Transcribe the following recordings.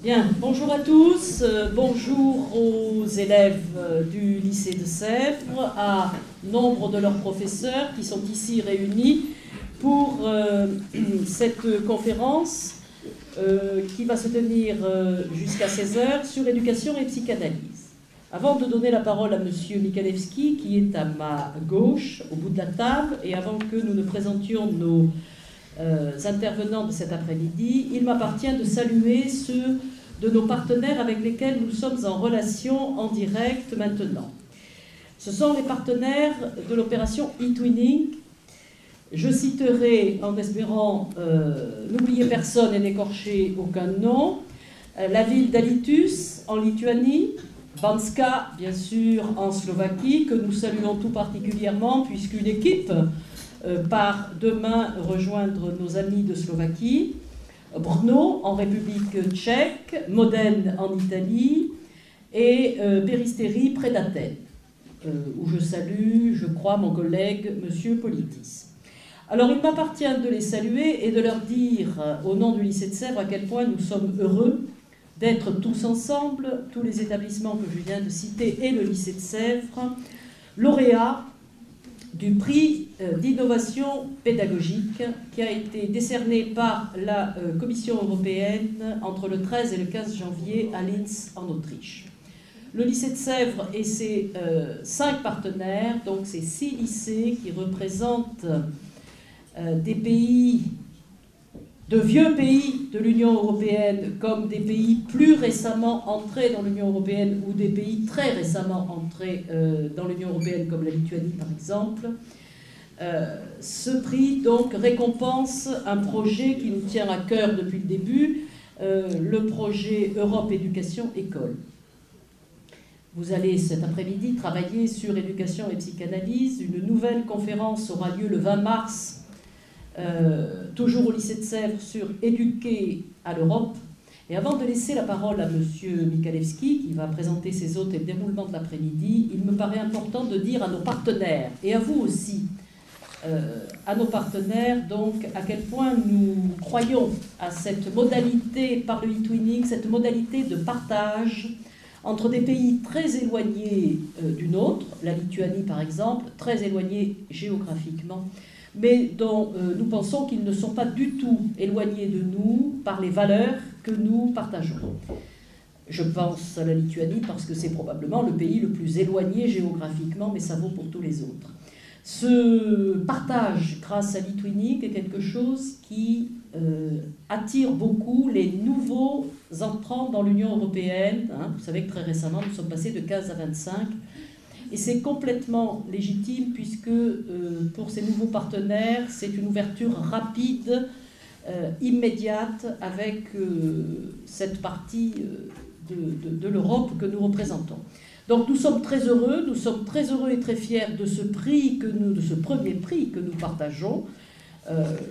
Bien, bonjour à tous, euh, bonjour aux élèves euh, du lycée de Sèvres, à nombre de leurs professeurs qui sont ici réunis pour euh, cette conférence qui va se tenir jusqu'à 16h sur éducation et psychanalyse. Avant de donner la parole à M. Mikalewski, qui est à ma gauche, au bout de la table, et avant que nous ne présentions nos intervenants de cet après-midi, il m'appartient de saluer ceux de nos partenaires avec lesquels nous sommes en relation en direct maintenant. Ce sont les partenaires de l'opération e-twinning. Je citerai, en espérant euh, n'oublier personne et n'écorcher aucun nom, euh, la ville d'Alitus en Lituanie, Banska, bien sûr, en Slovaquie, que nous saluons tout particulièrement, puisqu'une équipe euh, par demain rejoindre nos amis de Slovaquie, Brno en République tchèque, Modène en Italie et euh, Péristeri près d'Athènes, euh, où je salue, je crois, mon collègue Monsieur Politis. Alors il m'appartient de les saluer et de leur dire au nom du lycée de Sèvres à quel point nous sommes heureux d'être tous ensemble, tous les établissements que je viens de citer et le lycée de Sèvres, lauréats du prix euh, d'innovation pédagogique qui a été décerné par la euh, Commission européenne entre le 13 et le 15 janvier à Linz en Autriche. Le lycée de Sèvres et ses euh, cinq partenaires, donc ces six lycées qui représentent des pays de vieux pays de l'Union européenne comme des pays plus récemment entrés dans l'Union européenne ou des pays très récemment entrés euh, dans l'Union européenne comme la Lituanie par exemple. Euh, ce prix donc récompense un projet qui nous tient à cœur depuis le début, euh, le projet Europe Éducation École. Vous allez cet après-midi travailler sur éducation et psychanalyse. Une nouvelle conférence aura lieu le 20 mars euh, toujours au lycée de Sèvres, sur éduquer à l'Europe. Et avant de laisser la parole à M. Mikalewski, qui va présenter ses hôtes et le déroulement de l'après-midi, il me paraît important de dire à nos partenaires, et à vous aussi, euh, à nos partenaires, donc, à quel point nous croyons à cette modalité par le e-twinning, cette modalité de partage entre des pays très éloignés euh, du nôtre, la Lituanie par exemple, très éloignés géographiquement, mais dont euh, nous pensons qu'ils ne sont pas du tout éloignés de nous par les valeurs que nous partageons. Je pense à la Lituanie parce que c'est probablement le pays le plus éloigné géographiquement, mais ça vaut pour tous les autres. Ce partage grâce à l'e-twinning est quelque chose qui euh, attire beaucoup les nouveaux entrants dans l'Union européenne. Hein. Vous savez que très récemment, nous sommes passés de 15 à 25 et c'est complètement légitime puisque euh, pour ces nouveaux partenaires, c'est une ouverture rapide, euh, immédiate avec euh, cette partie de, de l'Europe que nous représentons. Donc nous sommes très heureux, nous sommes très heureux et très fiers de ce prix que nous, de ce premier prix que nous partageons.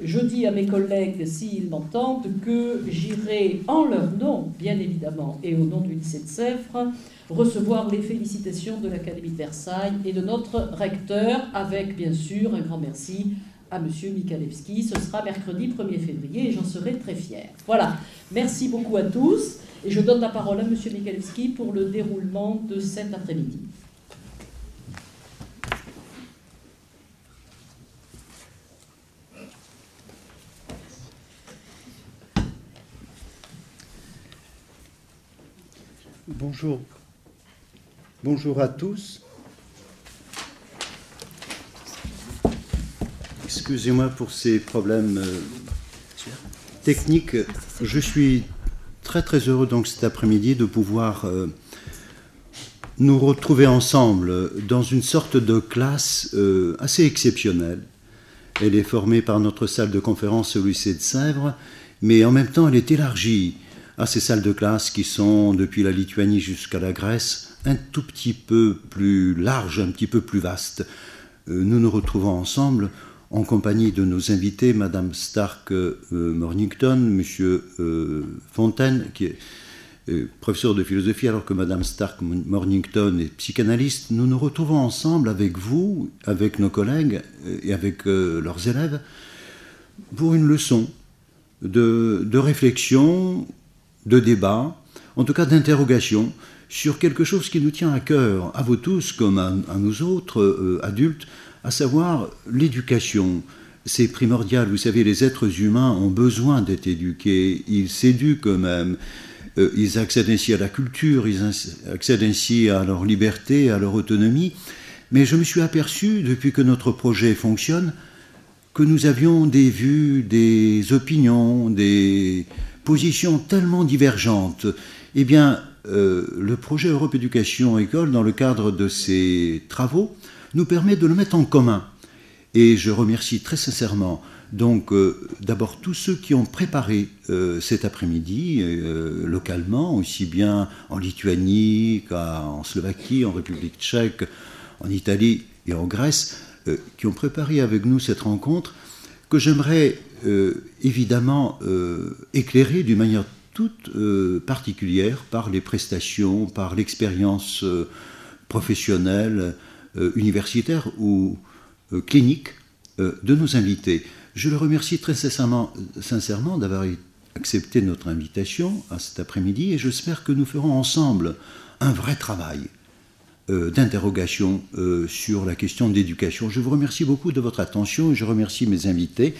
Je dis à mes collègues, s'ils m'entendent, que j'irai en leur nom, bien évidemment, et au nom du lycée de Sèvres, recevoir les félicitations de l'Académie de Versailles et de notre recteur, avec bien sûr un grand merci à M. Mikalewski. Ce sera mercredi 1er février et j'en serai très fier. Voilà, merci beaucoup à tous et je donne la parole à M. Mikalewski pour le déroulement de cet après-midi. Bonjour. À tous. Excusez-moi pour ces problèmes euh, techniques. Je suis très très heureux donc cet après-midi de pouvoir euh, nous retrouver ensemble dans une sorte de classe euh, assez exceptionnelle. Elle est formée par notre salle de conférence au lycée de Sèvres, mais en même temps elle est élargie à ces salles de classe qui sont depuis la Lituanie jusqu'à la Grèce un tout petit peu plus large, un petit peu plus vaste. Euh, nous nous retrouvons ensemble en compagnie de nos invités, Madame Stark euh, Mornington, Monsieur euh, Fontaine, qui est professeur de philosophie, alors que Madame Stark Mornington est psychanalyste. Nous nous retrouvons ensemble avec vous, avec nos collègues et avec leurs élèves pour une leçon de réflexion de débat, en tout cas d'interrogation, sur quelque chose qui nous tient à cœur, à vous tous comme à, nous autres euh, adultes, à savoir l'éducation. C'est primordial, vous savez, les êtres humains ont besoin d'être éduqués, ils s'éduquent eux-mêmes, euh, ils accèdent ainsi à la culture, ils accèdent ainsi à leur liberté, à leur autonomie. Mais je me suis aperçu, depuis que notre projet fonctionne, que nous avions des vues, des opinions, des positions tellement divergentes. Eh bien, euh, le projet Europe Éducation École, dans le cadre de ses travaux, nous permet de le mettre en commun. Et je remercie très sincèrement donc euh, d'abord tous ceux qui ont préparé euh, cet après-midi localement, aussi bien en Lituanie qu'en Slovaquie, en République tchèque, en Italie et en Grèce, qui ont préparé avec nous cette rencontre, que j'aimerais évidemment éclairer d'une manière toute euh, particulière par les prestations, par l'expérience euh, professionnelle, euh, universitaire ou clinique de nos invités. Je le remercie très sincèrement d'avoir accepté notre invitation à cet après-midi et j'espère que nous ferons ensemble un vrai travail d'interrogation sur la question d'éducation. Je vous remercie beaucoup de votre attention et je remercie mes invités.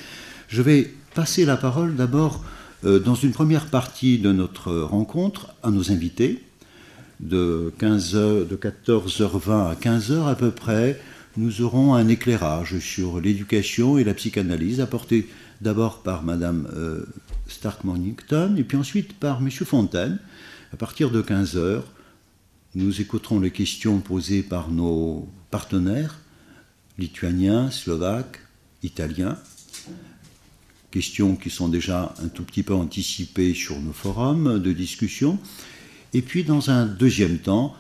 Je vais passer la parole d'abord euh, dans une première partie de notre rencontre, à nos invités, de, 15 de 14h20 à 15h à peu près, nous aurons un éclairage sur l'éducation et la psychanalyse apporté d'abord par Madame euh, Stark-Mornington et puis ensuite par Monsieur Fontaine. À partir de 15h, nous écouterons les questions posées par nos partenaires lituaniens, slovaques, italiens questions qui sont déjà un tout petit peu anticipées sur nos forums de discussion. Et puis dans un deuxième temps,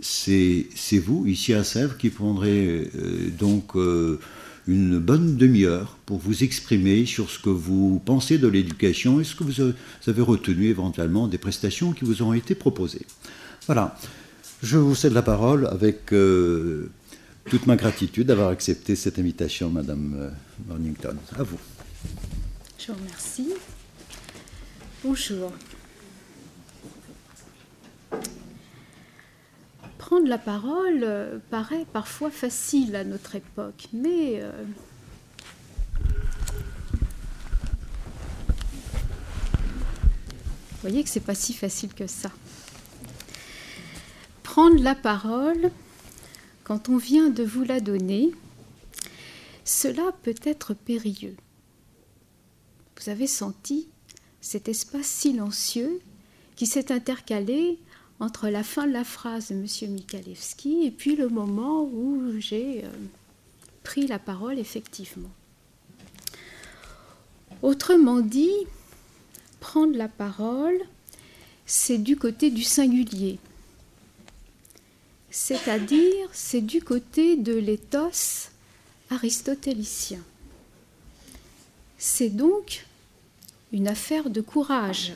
c'est vous, ici à Sèvres, qui prendrez euh, donc euh, une bonne demi-heure pour vous exprimer sur ce que vous pensez de l'éducation et ce que vous avez retenu éventuellement des prestations qui vous ont été proposées. Voilà, je vous cède la parole avec euh, toute ma gratitude d'avoir accepté cette invitation, Madame Mornington. À vous. Je vous remercie. Bonjour. Prendre la parole euh, paraît parfois facile à notre époque, mais euh, vous voyez que c'est pas si facile que ça. Prendre la parole quand on vient de vous la donner, cela peut être périlleux vous avez senti cet espace silencieux qui s'est intercalé entre la fin de la phrase de M. Mikalewski et puis le moment où j'ai euh, pris la parole effectivement. Autrement dit, prendre la parole, c'est du côté du singulier. C'est-à-dire, c'est du côté de l'éthos aristotélicien. C'est donc une affaire de courage.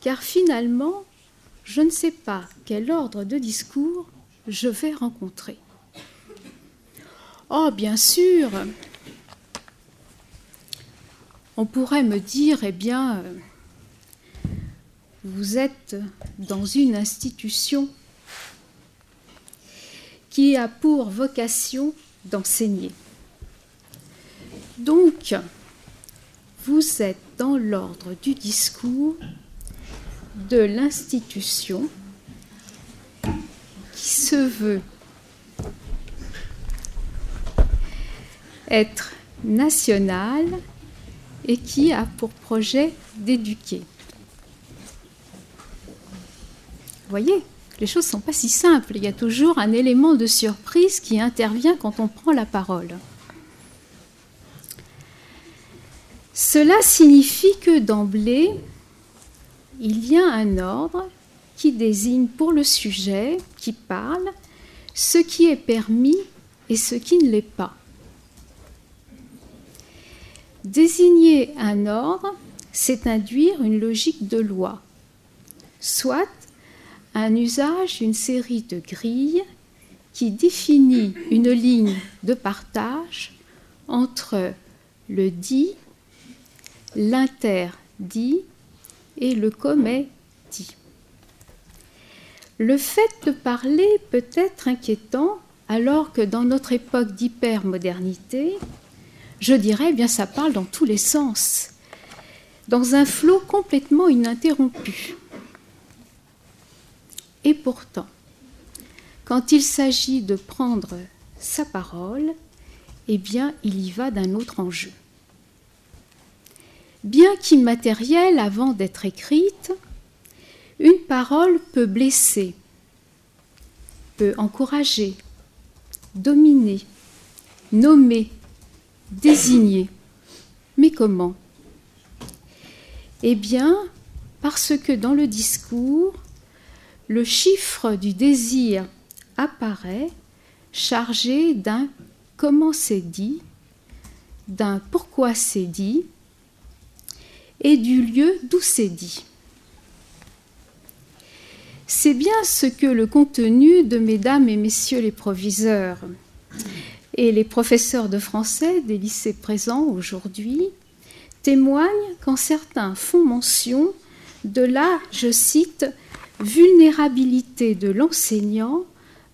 Car finalement, je ne sais pas quel ordre de discours je vais rencontrer. Oh, bien sûr, on pourrait me dire, eh bien, vous êtes dans une institution qui a pour vocation d'enseigner. Donc, vous êtes dans l'ordre du discours de l'institution qui se veut être nationale et qui a pour projet d'éduquer. Voyez, les choses ne sont pas si simples. Il y a toujours un élément de surprise qui intervient quand on prend la parole. Cela signifie que d'emblée, il y a un ordre qui désigne pour le sujet qui parle ce qui est permis et ce qui ne l'est pas. Désigner un ordre, c'est induire une logique de loi, soit un usage d'une série de grilles qui définit une ligne de partage entre le dit l'interdit et le comédie. Le fait de parler peut être inquiétant alors que dans notre époque d'hypermodernité, je dirais, eh bien ça parle dans tous les sens, dans un flot complètement ininterrompu. Et pourtant, quand il s'agit de prendre sa parole, eh bien, il y va d'un autre enjeu. Bien qu'immatérielle avant d'être écrite, une parole peut blesser, peut encourager, dominer, nommer, désigner. Mais comment? Eh bien, parce que dans le discours, le chiffre du désir apparaît chargé d'un comment c'est dit, d'un pourquoi c'est dit et du lieu d'où c'est dit. C'est bien ce que le contenu de mesdames et messieurs les proviseurs et les professeurs de français des lycées présents aujourd'hui témoignent quand certains font mention de la, je cite, vulnérabilité de l'enseignant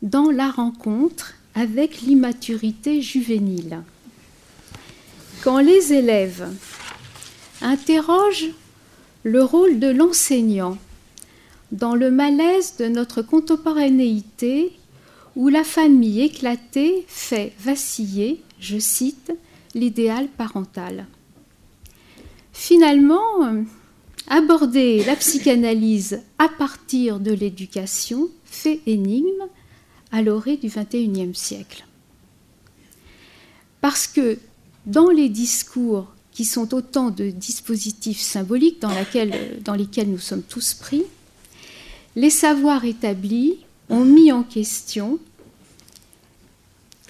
dans la rencontre avec l'immaturité juvénile. Quand les élèves interrogent le rôle de l'enseignant dans le malaise de notre contemporanéité où la famille éclatée fait vaciller, je cite, l'idéal parental. Finalement, aborder la psychanalyse à partir de l'éducation fait énigme à l'orée du XXIe siècle. Parce que dans les discours qui sont autant de dispositifs symboliques dans, lesquels nous sommes tous pris, les savoirs établis ont mis en question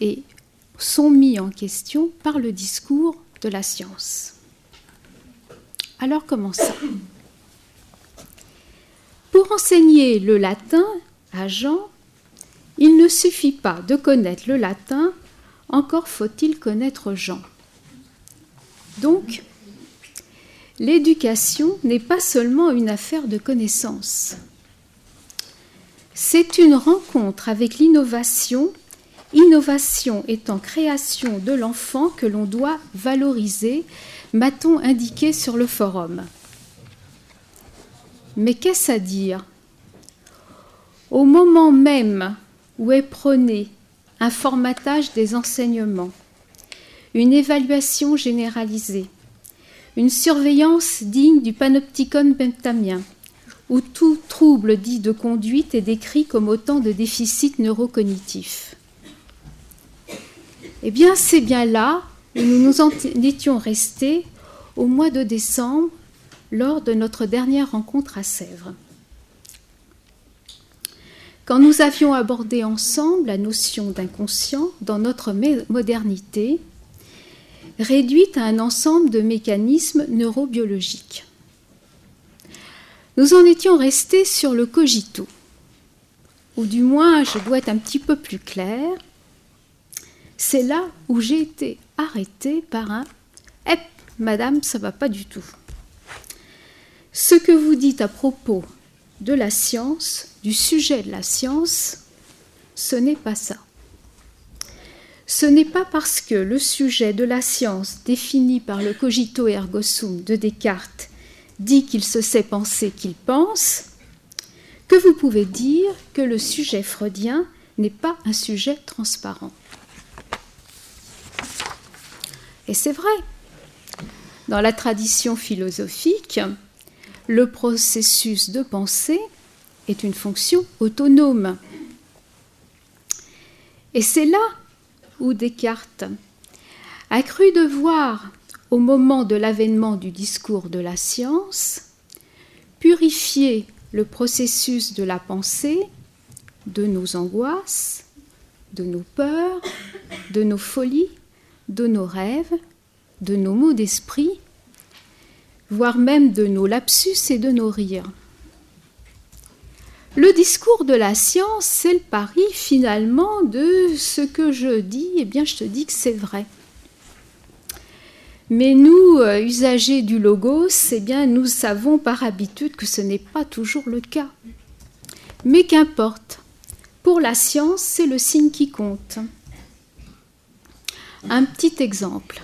et sont mis en question par le discours de la science. Alors comment ça Pour enseigner le latin à Jean, il ne suffit pas de connaître le latin, encore faut-il connaître Jean. Donc, l'éducation n'est pas seulement une affaire de connaissances. C'est une rencontre avec l'innovation, innovation étant création de l'enfant que l'on doit valoriser, m'a-t-on indiqué sur le forum. Mais qu'est-ce à dire? Au moment même où est prôné un formatage des enseignements, une évaluation généralisée, une surveillance digne du panopticon bentamien, où tout trouble dit de conduite est décrit comme autant de déficits neurocognitifs. Eh bien, c'est bien là nous nous en étions restés au mois de décembre lors de notre dernière rencontre à Sèvres. Quand nous avions abordé ensemble la notion d'inconscient dans notre modernité, réduite à un ensemble de mécanismes neurobiologiques. Nous en étions restés sur le cogito, ou du moins je dois être un petit peu plus clair. C'est là où j'ai été arrêtée par un Hep, madame, ça va pas du tout. Ce que vous dites à propos de la science, du sujet de la science, ce n'est pas ça. Ce n'est pas parce que le sujet de la science défini par le cogito ergo sum de Descartes dit qu'il se sait penser qu'il pense, que vous pouvez dire que le sujet freudien n'est pas un sujet transparent. Et c'est vrai. Dans la tradition philosophique, le processus de pensée est une fonction autonome. Et c'est là où Descartes a cru devoir au moment de l'avènement du discours de la science, purifier le processus de la pensée de nos angoisses, de nos peurs, de nos folies, de nos rêves, de nos mots d'esprit, voire même de nos lapsus et de nos rires. Le discours de la science, c'est le pari finalement de ce que je dis, eh bien je te dis que c'est vrai. Mais nous, euh, usagers du logos, eh bien, nous savons par habitude que ce n'est pas toujours le cas. Mais qu'importe, pour la science, c'est le signe qui compte. Un petit exemple.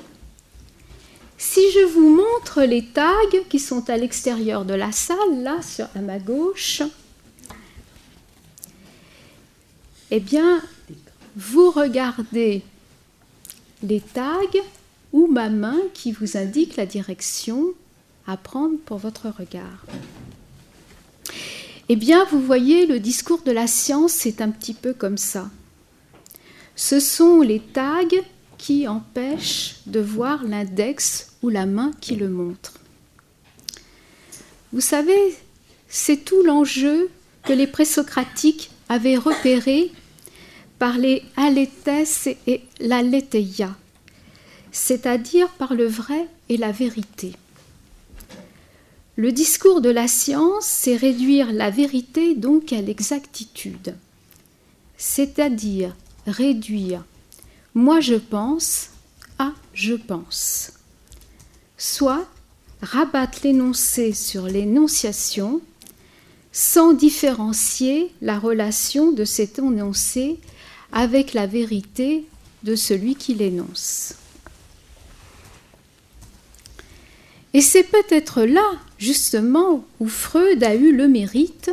Si je vous montre les tags qui sont à l'extérieur de la salle, là, sur, à ma gauche, eh bien, vous regardez les tags ou ma main qui vous indique la direction à prendre pour votre regard. Eh bien, vous voyez, le discours de la science, c'est un petit peu comme ça. Ce sont les tags qui empêchent de voir l'index ou la main qui le montre. Vous savez, c'est tout l'enjeu que les présocratiques avaient repéré par les aléthès et l'aletheia, c'est-à-dire par le vrai et la vérité. Le discours de la science, c'est réduire la vérité donc à l'exactitude, c'est-à-dire réduire moi je pense à je pense, soit rabattre l'énoncé sur l'énonciation sans différencier la relation de cet énoncé avec la vérité de celui qui l'énonce. Et c'est peut-être là, justement, où Freud a eu le mérite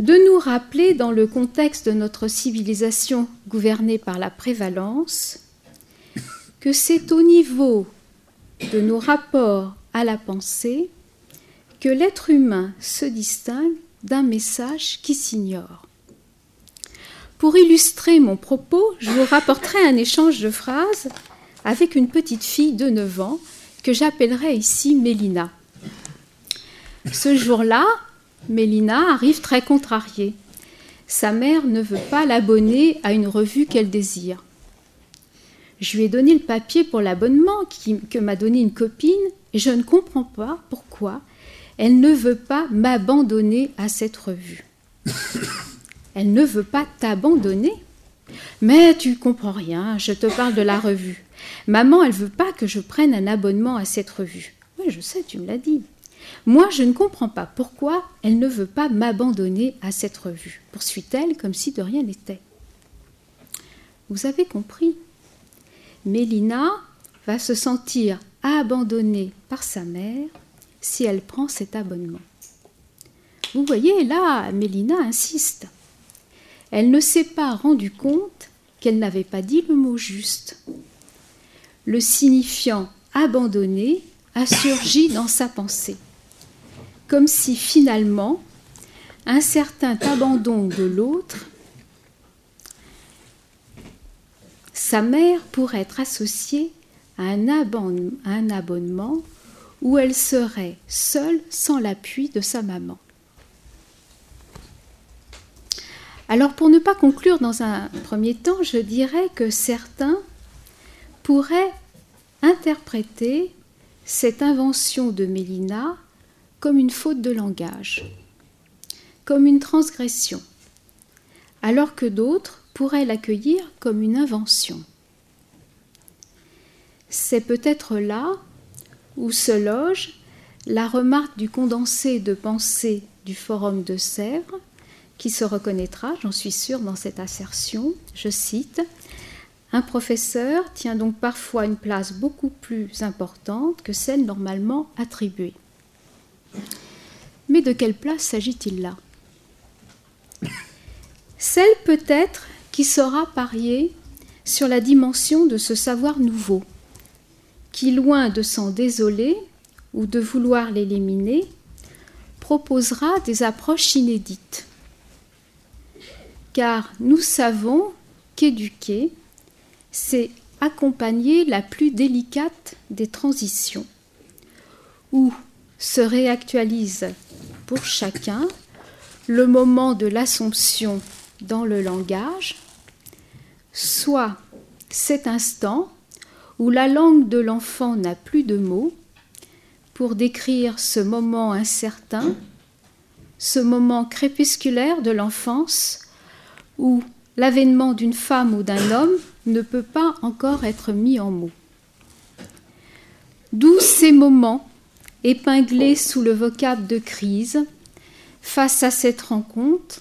de nous rappeler, dans le contexte de notre civilisation gouvernée par la prévalence, que c'est au niveau de nos rapports à la pensée que l'être humain se distingue d'un message qui s'ignore. Pour illustrer mon propos, je vous rapporterai un échange de phrases avec une petite fille de 9 ans que j'appellerai ici Mélina. Ce jour-là, Mélina arrive très contrariée. Sa mère ne veut pas l'abonner à une revue qu'elle désire. Je lui ai donné le papier pour l'abonnement que m'a donné une copine et je ne comprends pas pourquoi elle ne veut pas m'abandonner à cette revue. Elle ne veut pas t'abandonner. Mais tu comprends rien, je te parle de la revue. Maman, elle veut pas que je prenne un abonnement à cette revue. Oui, je sais, tu me l'as dit. Moi, je ne comprends pas pourquoi elle ne veut pas m'abandonner à cette revue, poursuit-elle comme si de rien n'était. Vous avez compris. Mélina va se sentir abandonnée par sa mère si elle prend cet abonnement. Vous voyez, là, Mélina insiste. Elle ne s'est pas rendue compte qu'elle n'avait pas dit le mot juste. Le signifiant abandonné a surgi dans sa pensée, comme si finalement un certain abandon de l'autre, sa mère pourrait être associée à un, abonnement où elle serait seule sans l'appui de sa maman. Alors pour ne pas conclure dans un premier temps, je dirais que certains pourraient interpréter cette invention de Mélina comme une faute de langage, comme une transgression, alors que d'autres pourraient l'accueillir comme une invention. C'est peut-être là où se loge la remarque du condensé de pensée du Forum de Sèvres, qui se reconnaîtra, j'en suis sûre, dans cette assertion. Je cite Un professeur tient donc parfois une place beaucoup plus importante que celle normalement attribuée. Mais de quelle place s'agit-il là? Celle peut-être qui saura parier sur la dimension de ce savoir nouveau, qui, loin de s'en désoler ou de vouloir l'éliminer, proposera des approches inédites. Car nous savons qu'éduquer, c'est accompagner la plus délicate des transitions, où se réactualise pour chacun le moment de l'assomption dans le langage, soit cet instant où la langue de l'enfant n'a plus de mots pour décrire ce moment incertain, ce moment crépusculaire de l'enfance où l'avènement d'une femme ou d'un homme ne peut pas encore être mis en mots. D'où ces moments épinglés sous le vocable de crise, face à cette rencontre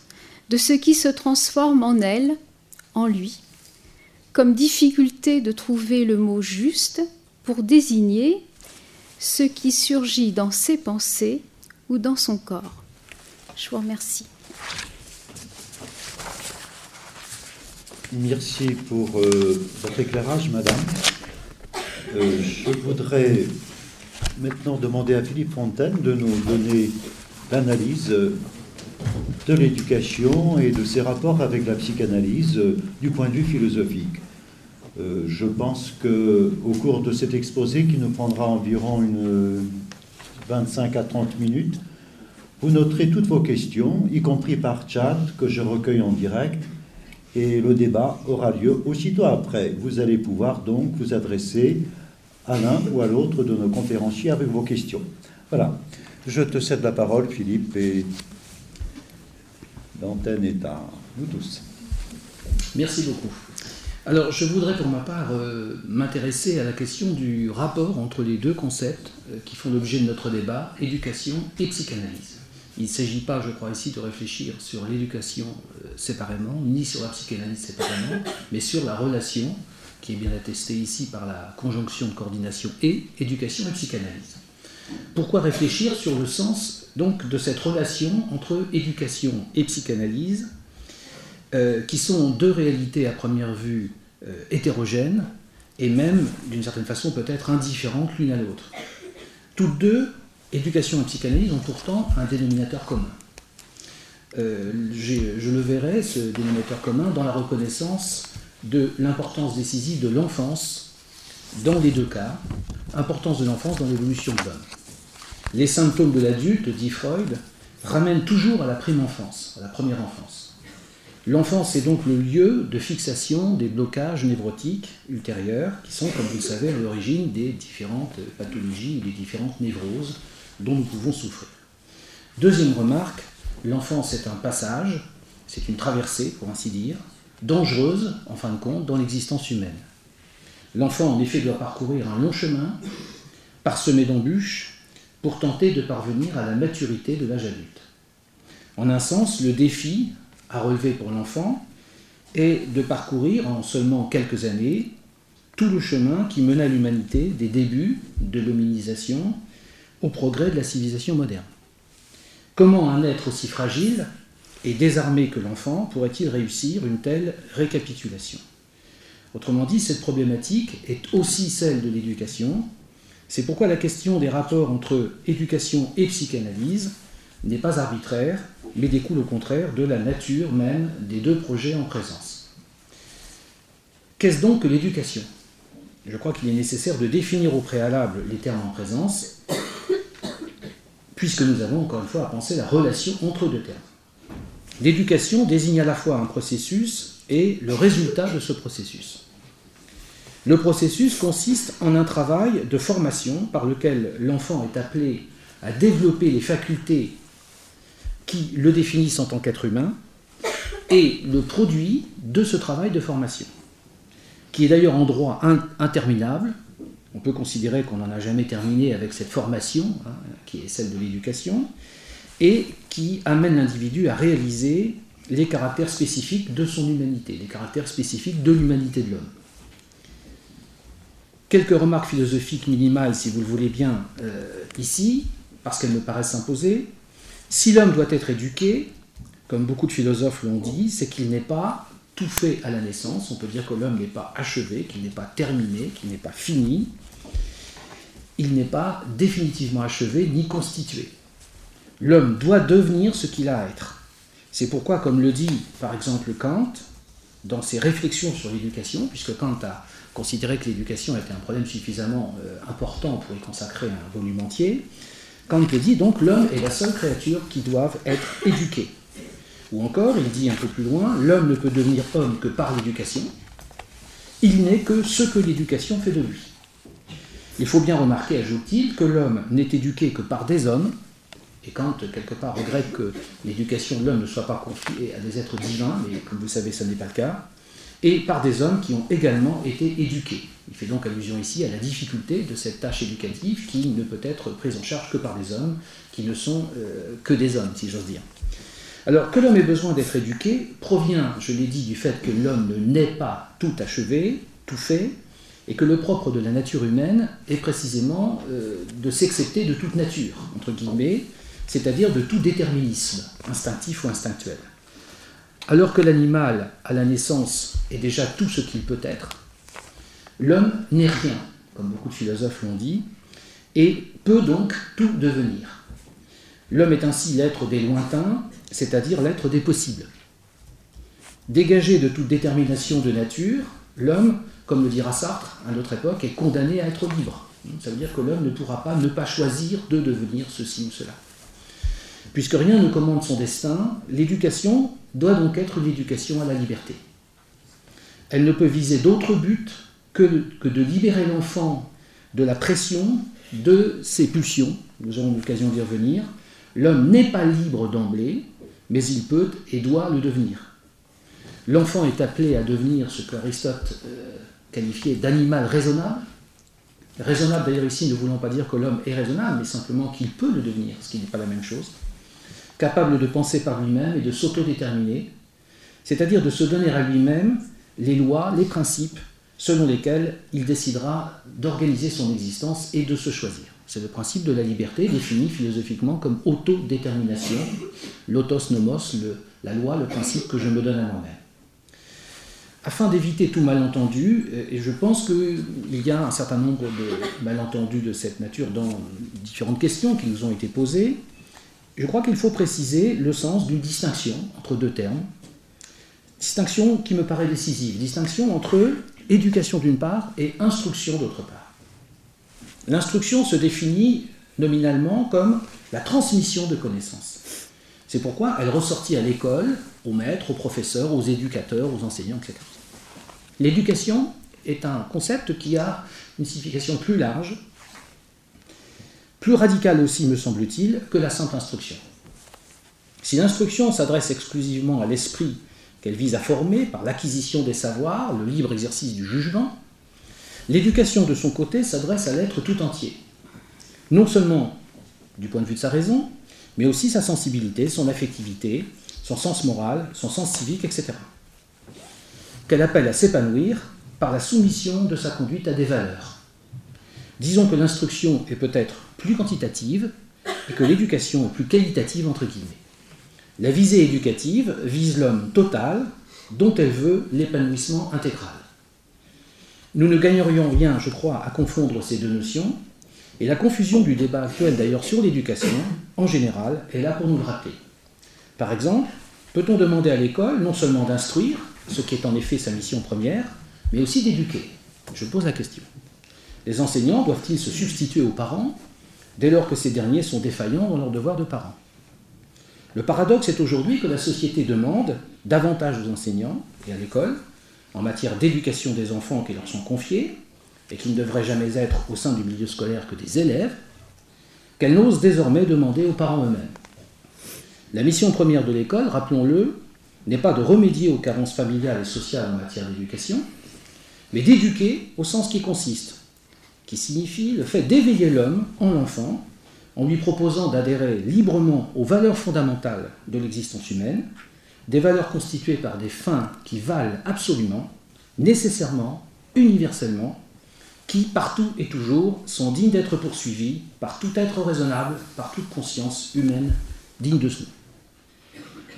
de ce qui se transforme en elle, en lui, comme difficulté de trouver le mot juste pour désigner ce qui surgit dans ses pensées ou dans son corps. Je vous remercie. Merci pour euh, votre éclairage, Madame. Euh, je voudrais maintenant demander à Philippe Fontaine de nous donner l'analyse euh, de l'éducation et de ses rapports avec la psychanalyse du point de vue philosophique. je pense que au cours de cet exposé, qui nous prendra environ une 25 à 30 minutes, vous noterez toutes vos questions, y compris par chat que je recueille en direct et le débat aura lieu aussitôt après. Vous allez pouvoir donc vous adresser à l'un ou à l'autre de nos conférenciers avec vos questions. Voilà. Je te cède la parole, Philippe, et l'antenne est à nous tous. Merci beaucoup. Alors, je voudrais pour ma part euh, m'intéresser à la question du rapport entre les deux concepts euh, qui font l'objet de notre débat, éducation et psychanalyse. Il ne s'agit pas, je crois ici, de réfléchir sur l'éducation euh, séparément, ni sur la psychanalyse séparément, mais sur la relation, qui est bien attestée ici par la conjonction de coordination et éducation et psychanalyse. Pourquoi réfléchir sur le sens donc de cette relation entre éducation et psychanalyse, euh, qui sont deux réalités à première vue euh, hétérogènes et même d'une certaine façon peut-être indifférentes l'une à l'autre. Toutes deux éducation et psychanalyse ont pourtant un dénominateur commun. Euh, je le verrai, ce dénominateur commun, dans la reconnaissance de l'importance décisive de l'enfance dans les deux cas, importance de l'enfance dans l'évolution de l'homme. Les symptômes de l'adulte, dit Freud, ramènent toujours à la prime enfance, à la première enfance. L'enfance est donc le lieu de fixation des blocages névrotiques ultérieurs, qui sont, comme vous le savez, à l'origine des différentes pathologies et des différentes névroses dont nous pouvons souffrir. Deuxième remarque, l'enfance est un passage, c'est une traversée, pour ainsi dire, dangereuse, en fin de compte, dans l'existence humaine. L'enfant, en effet, doit parcourir un long chemin, parsemé d'embûches, pour tenter de parvenir à la maturité de l'âge adulte. En un sens, le défi à relever pour l'enfant est de parcourir en seulement quelques années tout le chemin qui mena l'humanité des débuts de l'hominisation au progrès de la civilisation moderne. Comment un être aussi fragile et désarmé que l'enfant pourrait-il réussir une telle récapitulation? Autrement dit, cette problématique est aussi celle de l'éducation. C'est pourquoi la question des rapports entre éducation et psychanalyse n'est pas arbitraire, mais découle au contraire de la nature même des deux projets en présence. Qu'est-ce donc que l'éducation? Je crois qu'il est nécessaire de définir au préalable les termes en présence puisque nous avons encore une fois à penser la relation entre deux termes. L'éducation désigne à la fois un processus et le résultat de ce processus. Le processus consiste en un travail de formation par lequel l'enfant est appelé à développer les facultés qui le définissent en tant qu'être humain et le produit de ce travail de formation, qui est d'ailleurs en droit interminable, on peut considérer qu'on n'en a jamais terminé avec cette formation, hein, qui est celle de l'éducation, et qui amène l'individu à réaliser les caractères spécifiques de son humanité, les caractères spécifiques de l'humanité de l'homme. Quelques remarques philosophiques minimales, si vous le voulez bien, euh, ici, parce qu'elles me paraissent s'imposer. Si l'homme doit être éduqué, comme beaucoup de philosophes l'ont dit, c'est qu'il n'est pas tout fait à la naissance. On peut dire que l'homme n'est pas achevé, qu'il n'est pas terminé, qu'il n'est pas fini, il n'est pas définitivement achevé ni constitué. L'homme doit devenir ce qu'il a à être. C'est pourquoi, comme le dit par exemple Kant, dans ses réflexions sur l'éducation, puisque Kant a considéré que l'éducation était un problème suffisamment euh, important pour y consacrer un volume entier, Kant le dit donc l'homme est la seule créature qui doit être éduquée. Ou encore, il dit un peu plus loin, l'homme ne peut devenir homme que par l'éducation, il n'est que ce que l'éducation fait de lui. Il faut bien remarquer, ajoute-t-il, que l'homme n'est éduqué que par des hommes, et Kant, quelque part, regrette que l'éducation de l'homme ne soit pas confiée à des êtres divins, mais comme vous savez, ce n'est pas le cas, et par des hommes qui ont également été éduqués. Il fait donc allusion ici à la difficulté de cette tâche éducative qui ne peut être prise en charge que par des hommes, qui ne sont euh, que des hommes, si j'ose dire. Alors que l'homme ait besoin d'être éduqué provient, je l'ai dit, du fait que l'homme ne naît pas tout achevé, tout fait, et que le propre de la nature humaine est précisément euh, de s'excepter de toute nature, entre guillemets, c'est-à-dire de tout déterminisme, instinctif ou instinctuel. Alors que l'animal, à la naissance, est déjà tout ce qu'il peut être, l'homme n'est rien, comme beaucoup de philosophes l'ont dit, et peut donc tout devenir. L'homme est ainsi l'être des lointains, c'est-à-dire l'être des possibles. Dégagé de toute détermination de nature, l'homme, comme le dira Sartre à notre époque, est condamné à être libre. Ça veut dire que l'homme ne pourra pas ne pas choisir de devenir ceci ou cela. Puisque rien ne commande son destin, l'éducation doit donc être une éducation à la liberté. Elle ne peut viser d'autre but que, de libérer l'enfant de la pression de ses pulsions. Nous aurons l'occasion d'y revenir. L'homme n'est pas libre d'emblée, mais il peut et doit le devenir. L'enfant est appelé à devenir ce qu'Aristote euh, qualifiait d'animal raisonnable. Raisonnable d'ailleurs ici ne voulant pas dire que l'homme est raisonnable, mais simplement qu'il peut le devenir, ce qui n'est pas la même chose. Capable de penser par lui-même et de s'autodéterminer, c'est-à-dire de se donner à lui-même les lois, les principes selon lesquels il décidera d'organiser son existence et de se choisir. C'est le principe de la liberté défini philosophiquement comme autodétermination, l'autos nomos, la loi, le principe que je me donne à moi-même. Afin d'éviter tout malentendu, euh, et je pense qu'il y a un certain nombre de malentendus de cette nature dans différentes questions qui nous ont été posées, je crois qu'il faut préciser le sens d'une distinction entre deux termes, distinction qui me paraît décisive, distinction entre éducation d'une part et instruction d'autre part. L'instruction se définit nominalement comme la transmission de connaissances. C'est pourquoi elle ressortit à l'école, aux maîtres, aux professeurs, aux éducateurs, aux enseignants, etc. L'éducation est un concept qui a une signification plus large, plus radicale aussi, me semble-t-il, que la simple instruction. Si l'instruction s'adresse exclusivement à l'esprit qu'elle vise à former par l'acquisition des savoirs, le libre exercice du jugement, L'éducation, de son côté, s'adresse à l'être tout entier. Non seulement du point de vue de sa raison, mais aussi sa sensibilité, son affectivité, son sens moral, son sens civique, etc. Qu'elle appelle à s'épanouir par la soumission de sa conduite à des valeurs. Disons que l'instruction est peut-être plus quantitative et que l'éducation est plus qualitative, entre guillemets. La visée éducative vise l'homme total dont elle veut l'épanouissement intégral. Nous ne gagnerions rien, je crois, à confondre ces deux notions, et la confusion du débat actuel d'ailleurs sur l'éducation, en général, est là pour nous le rappeler. Par exemple, peut-on demander à l'école non seulement d'instruire, ce qui est en effet sa mission première, mais aussi d'éduquer? Je pose la question. Les enseignants doivent-ils se substituer aux parents dès lors que ces derniers sont défaillants dans leur devoir de parents? Le paradoxe est aujourd'hui que la société demande davantage aux enseignants et à l'école en matière d'éducation des enfants qui leur sont confiés, et qui ne devraient jamais être au sein du milieu scolaire que des élèves, qu'elle n'ose désormais demander aux parents eux-mêmes. La mission première de l'école, rappelons-le, n'est pas de remédier aux carences familiales et sociales en matière d'éducation, mais d'éduquer au sens qui consiste, qui signifie le fait d'éveiller l'homme en l'enfant, en lui proposant d'adhérer librement aux valeurs fondamentales de l'existence humaine, des valeurs constituées par des fins qui valent absolument, nécessairement, universellement, qui partout et toujours sont dignes d'être poursuivies par tout être raisonnable, par toute conscience humaine digne de ce nom.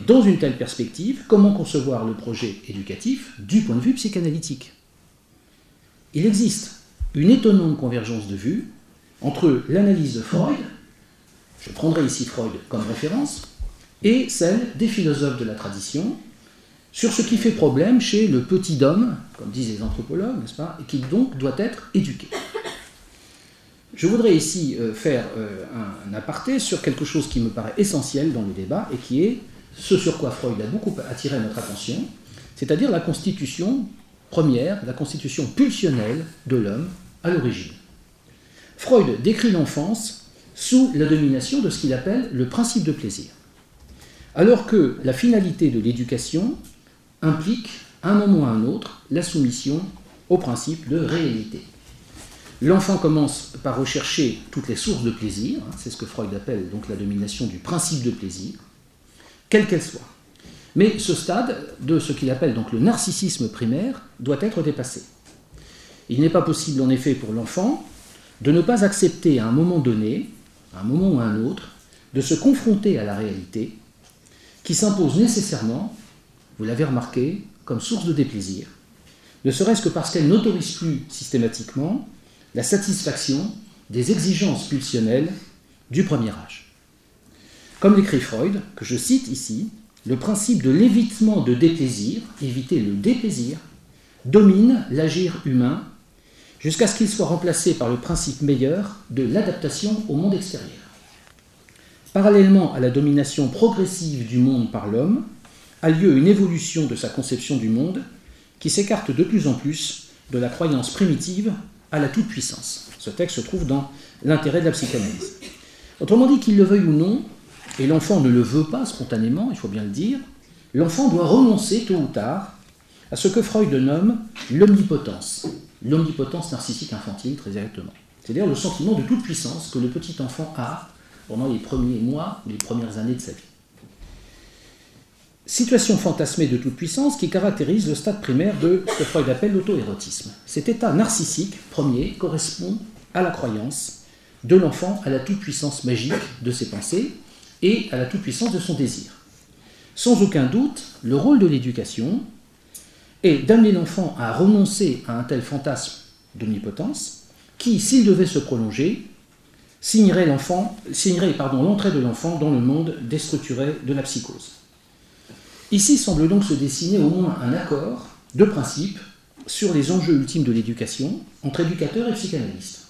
Dans une telle perspective, comment concevoir le projet éducatif du point de vue psychanalytique? Il existe une étonnante convergence de vues entre l'analyse de Freud, je prendrai ici Freud comme référence, et celle des philosophes de la tradition sur ce qui fait problème chez le petit homme, comme disent les anthropologues, n'est-ce pas, et qui donc doit être éduqué. Je voudrais ici euh, faire euh, un aparté sur quelque chose qui me paraît essentiel dans le débat et qui est ce sur quoi Freud a beaucoup attiré notre attention, c'est-à-dire la constitution première, la constitution pulsionnelle de l'homme à l'origine. Freud décrit l'enfance sous la domination de ce qu'il appelle le principe de plaisir. Alors que la finalité de l'éducation implique, à un moment ou à un autre, la soumission au principe de réalité. L'enfant commence par rechercher toutes les sources de plaisir, hein, c'est ce que Freud appelle donc la domination du principe de plaisir, quelle qu'elle soit. Mais ce stade de ce qu'il appelle donc le narcissisme primaire doit être dépassé. Il n'est pas possible en effet pour l'enfant de ne pas accepter à un moment donné, à un moment ou à un autre, de se confronter à la réalité qui s'impose nécessairement, vous l'avez remarqué, comme source de déplaisir, ne serait-ce que parce qu'elle n'autorise plus systématiquement la satisfaction des exigences pulsionnelles du premier âge. Comme l'écrit Freud, que je cite ici, le principe de l'évitement de déplaisir, éviter le déplaisir, domine l'agir humain jusqu'à ce qu'il soit remplacé par le principe meilleur de l'adaptation au monde extérieur. Parallèlement à la domination progressive du monde par l'homme, a lieu une évolution de sa conception du monde qui s'écarte de plus en plus de la croyance primitive à la toute-puissance. Ce texte se trouve dans l'intérêt de la psychanalyse. Autrement dit, qu'il le veuille ou non, et l'enfant ne le veut pas spontanément, il faut bien le dire, l'enfant doit renoncer tôt ou tard à ce que Freud nomme l'omnipotence, l'omnipotence narcissique infantile très exactement. C'est-à-dire le sentiment de toute puissance que le petit enfant a pendant les premiers mois les premières années de sa vie. Situation fantasmée de toute puissance qui caractérise le stade primaire de ce que Freud appelle l'auto-érotisme. Cet état narcissique premier correspond à la croyance de l'enfant à la toute-puissance magique de ses pensées et à la toute-puissance de son désir. Sans aucun doute, le rôle de l'éducation est d'amener l'enfant à renoncer à un tel fantasme d'omnipotence qui, s'il devait se prolonger, signerait l'entrée de l'enfant dans le monde déstructuré de la psychose. Ici semble donc se dessiner au moins un accord de principe sur les enjeux ultimes de l'éducation entre éducateurs et psychanalystes.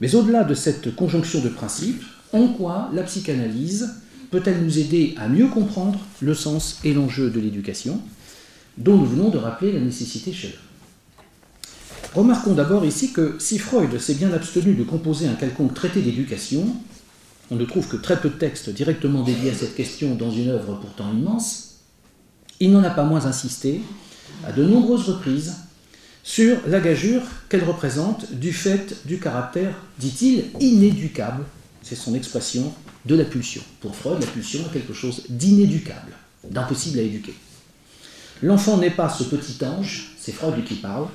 Mais au-delà de cette conjonction de principes, en quoi la psychanalyse peut-elle nous aider à mieux comprendre le sens et l'enjeu de l'éducation, dont nous venons de rappeler la nécessité chez eux Remarquons d'abord ici que si Freud s'est bien abstenu de composer un quelconque traité d'éducation, on ne trouve que très peu de textes directement dédiés à cette question dans une œuvre pourtant immense, il n'en a pas moins insisté à de nombreuses reprises sur la gageure qu'elle représente du fait du caractère, dit-il, inéducable c'est son expression de la pulsion. Pour Freud, la pulsion est quelque chose d'inéducable, d'impossible à éduquer. L'enfant n'est pas ce petit ange, c'est Freud qui parle,